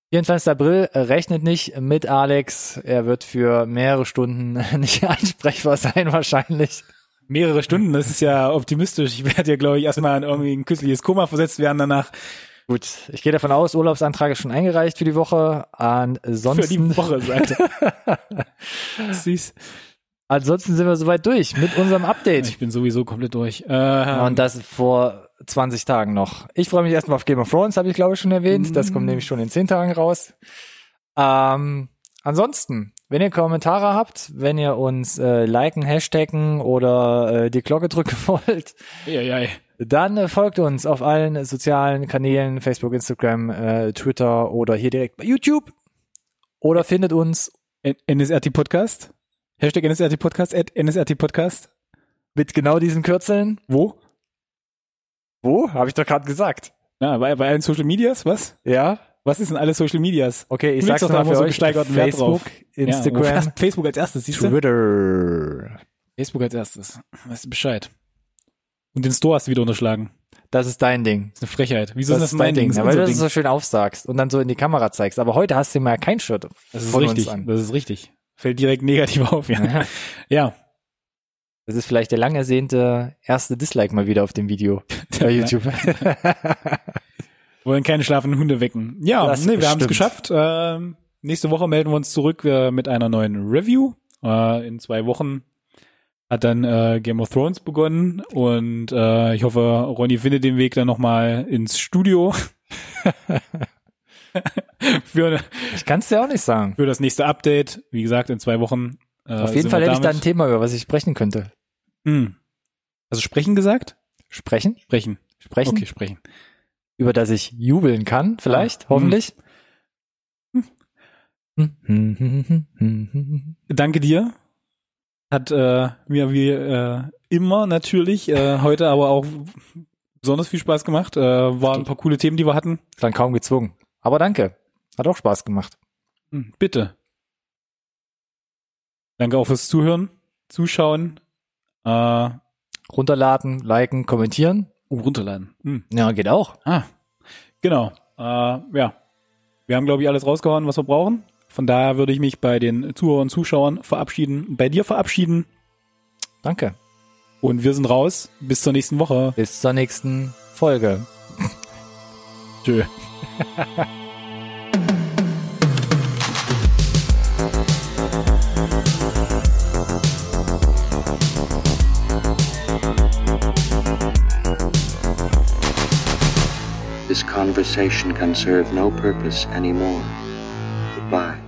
24. April äh, rechnet nicht mit Alex. Er wird für mehrere Stunden nicht ansprechbar sein, wahrscheinlich. Mehrere Stunden, das ist ja optimistisch. Ich werde ja, glaube ich, erstmal in irgendwie ein künstliches Koma versetzt werden danach. Gut, ich gehe davon aus, Urlaubsantrag ist schon eingereicht für die Woche. Für Ansonsten, die Woche, Seite. Süß. ansonsten sind wir soweit durch mit unserem Update. Ich bin sowieso komplett durch. Äh, Und das vor 20 Tagen noch. Ich freue mich erstmal auf Game of Thrones, habe ich glaube ich schon erwähnt. Das kommt nämlich schon in 10 Tagen raus. Ähm, ansonsten, wenn ihr Kommentare habt, wenn ihr uns äh, liken, hashtaggen oder äh, die Glocke drücken wollt, ja, ja, dann äh, folgt uns auf allen sozialen Kanälen, Facebook, Instagram, äh, Twitter oder hier direkt bei YouTube. Oder findet uns NSRT Podcast. Hashtag NSRT Podcast, at NSRT Podcast. mit genau diesen Kürzeln. Wo? Wo? Habe ich doch gerade gesagt. Na, bei, bei allen Social Medias, was? Ja? Was ist denn alle Social Medias? Okay, ich Du sag's doch mal für so euch. gesteigerten Wert Facebook, drauf. Instagram, Ja, Facebook als erstes, siehst du? Twitter. Facebook als erstes. Weißt du Bescheid. Und den Store hast du wieder unterschlagen. Das ist dein Ding. Das ist eine Frechheit. Wieso Das ist das mein dein Ding? Ding, ja, weil du das Ding. so schön aufsagst und dann so in die Kamera zeigst. Aber heute hast du mal kein Shirt Das ist richtig. an. Das ist richtig. Fällt direkt negativ auf, ja. Ja. ja. Das ist vielleicht der lang ersehnte erste Dislike mal wieder auf dem Video bei YouTube. Wollen keine schlafenden Hunde wecken. Ja, Das nee, wir haben es geschafft. Ähm, nächste Woche melden wir uns zurück äh, mit einer neuen Review. Äh, in zwei Wochen hat dann äh, Game of Thrones begonnen und äh, ich hoffe, Ronny findet den Weg dann nochmal ins Studio für, ich kann es dir auch nicht sagen. für das nächste Update. Wie gesagt, in zwei Wochen. Äh, Auf jeden Fall hätte ich da ein Thema, über was ich sprechen könnte. Hm. Also sprechen gesagt? Sprechen? Sprechen. Sprechen? Okay, sprechen. Über das ich jubeln kann, vielleicht, Ah, hoffentlich. Danke dir. Hat äh, mir wie äh, immer natürlich äh, heute aber auch besonders viel Spaß gemacht. Äh, waren ein paar coole Themen, die wir hatten. Dann kaum gezwungen. Aber danke. Hat auch Spaß gemacht. Hm, bitte. Danke auch fürs Zuhören, Zuschauen, äh, Runterladen, liken, kommentieren. oh, runterladen. Hm. Ja, geht auch. Ah, genau. Äh, ja, wir haben glaube ich alles rausgehauen, was wir brauchen. Von daher würde ich mich bei den Zuhörern und Zuschauern verabschieden, bei dir verabschieden Danke. und wir sind raus. Bis zur nächsten Woche. Bis zur nächsten Folge. Tschö. This conversation can serve no purpose anymore. Goodbye.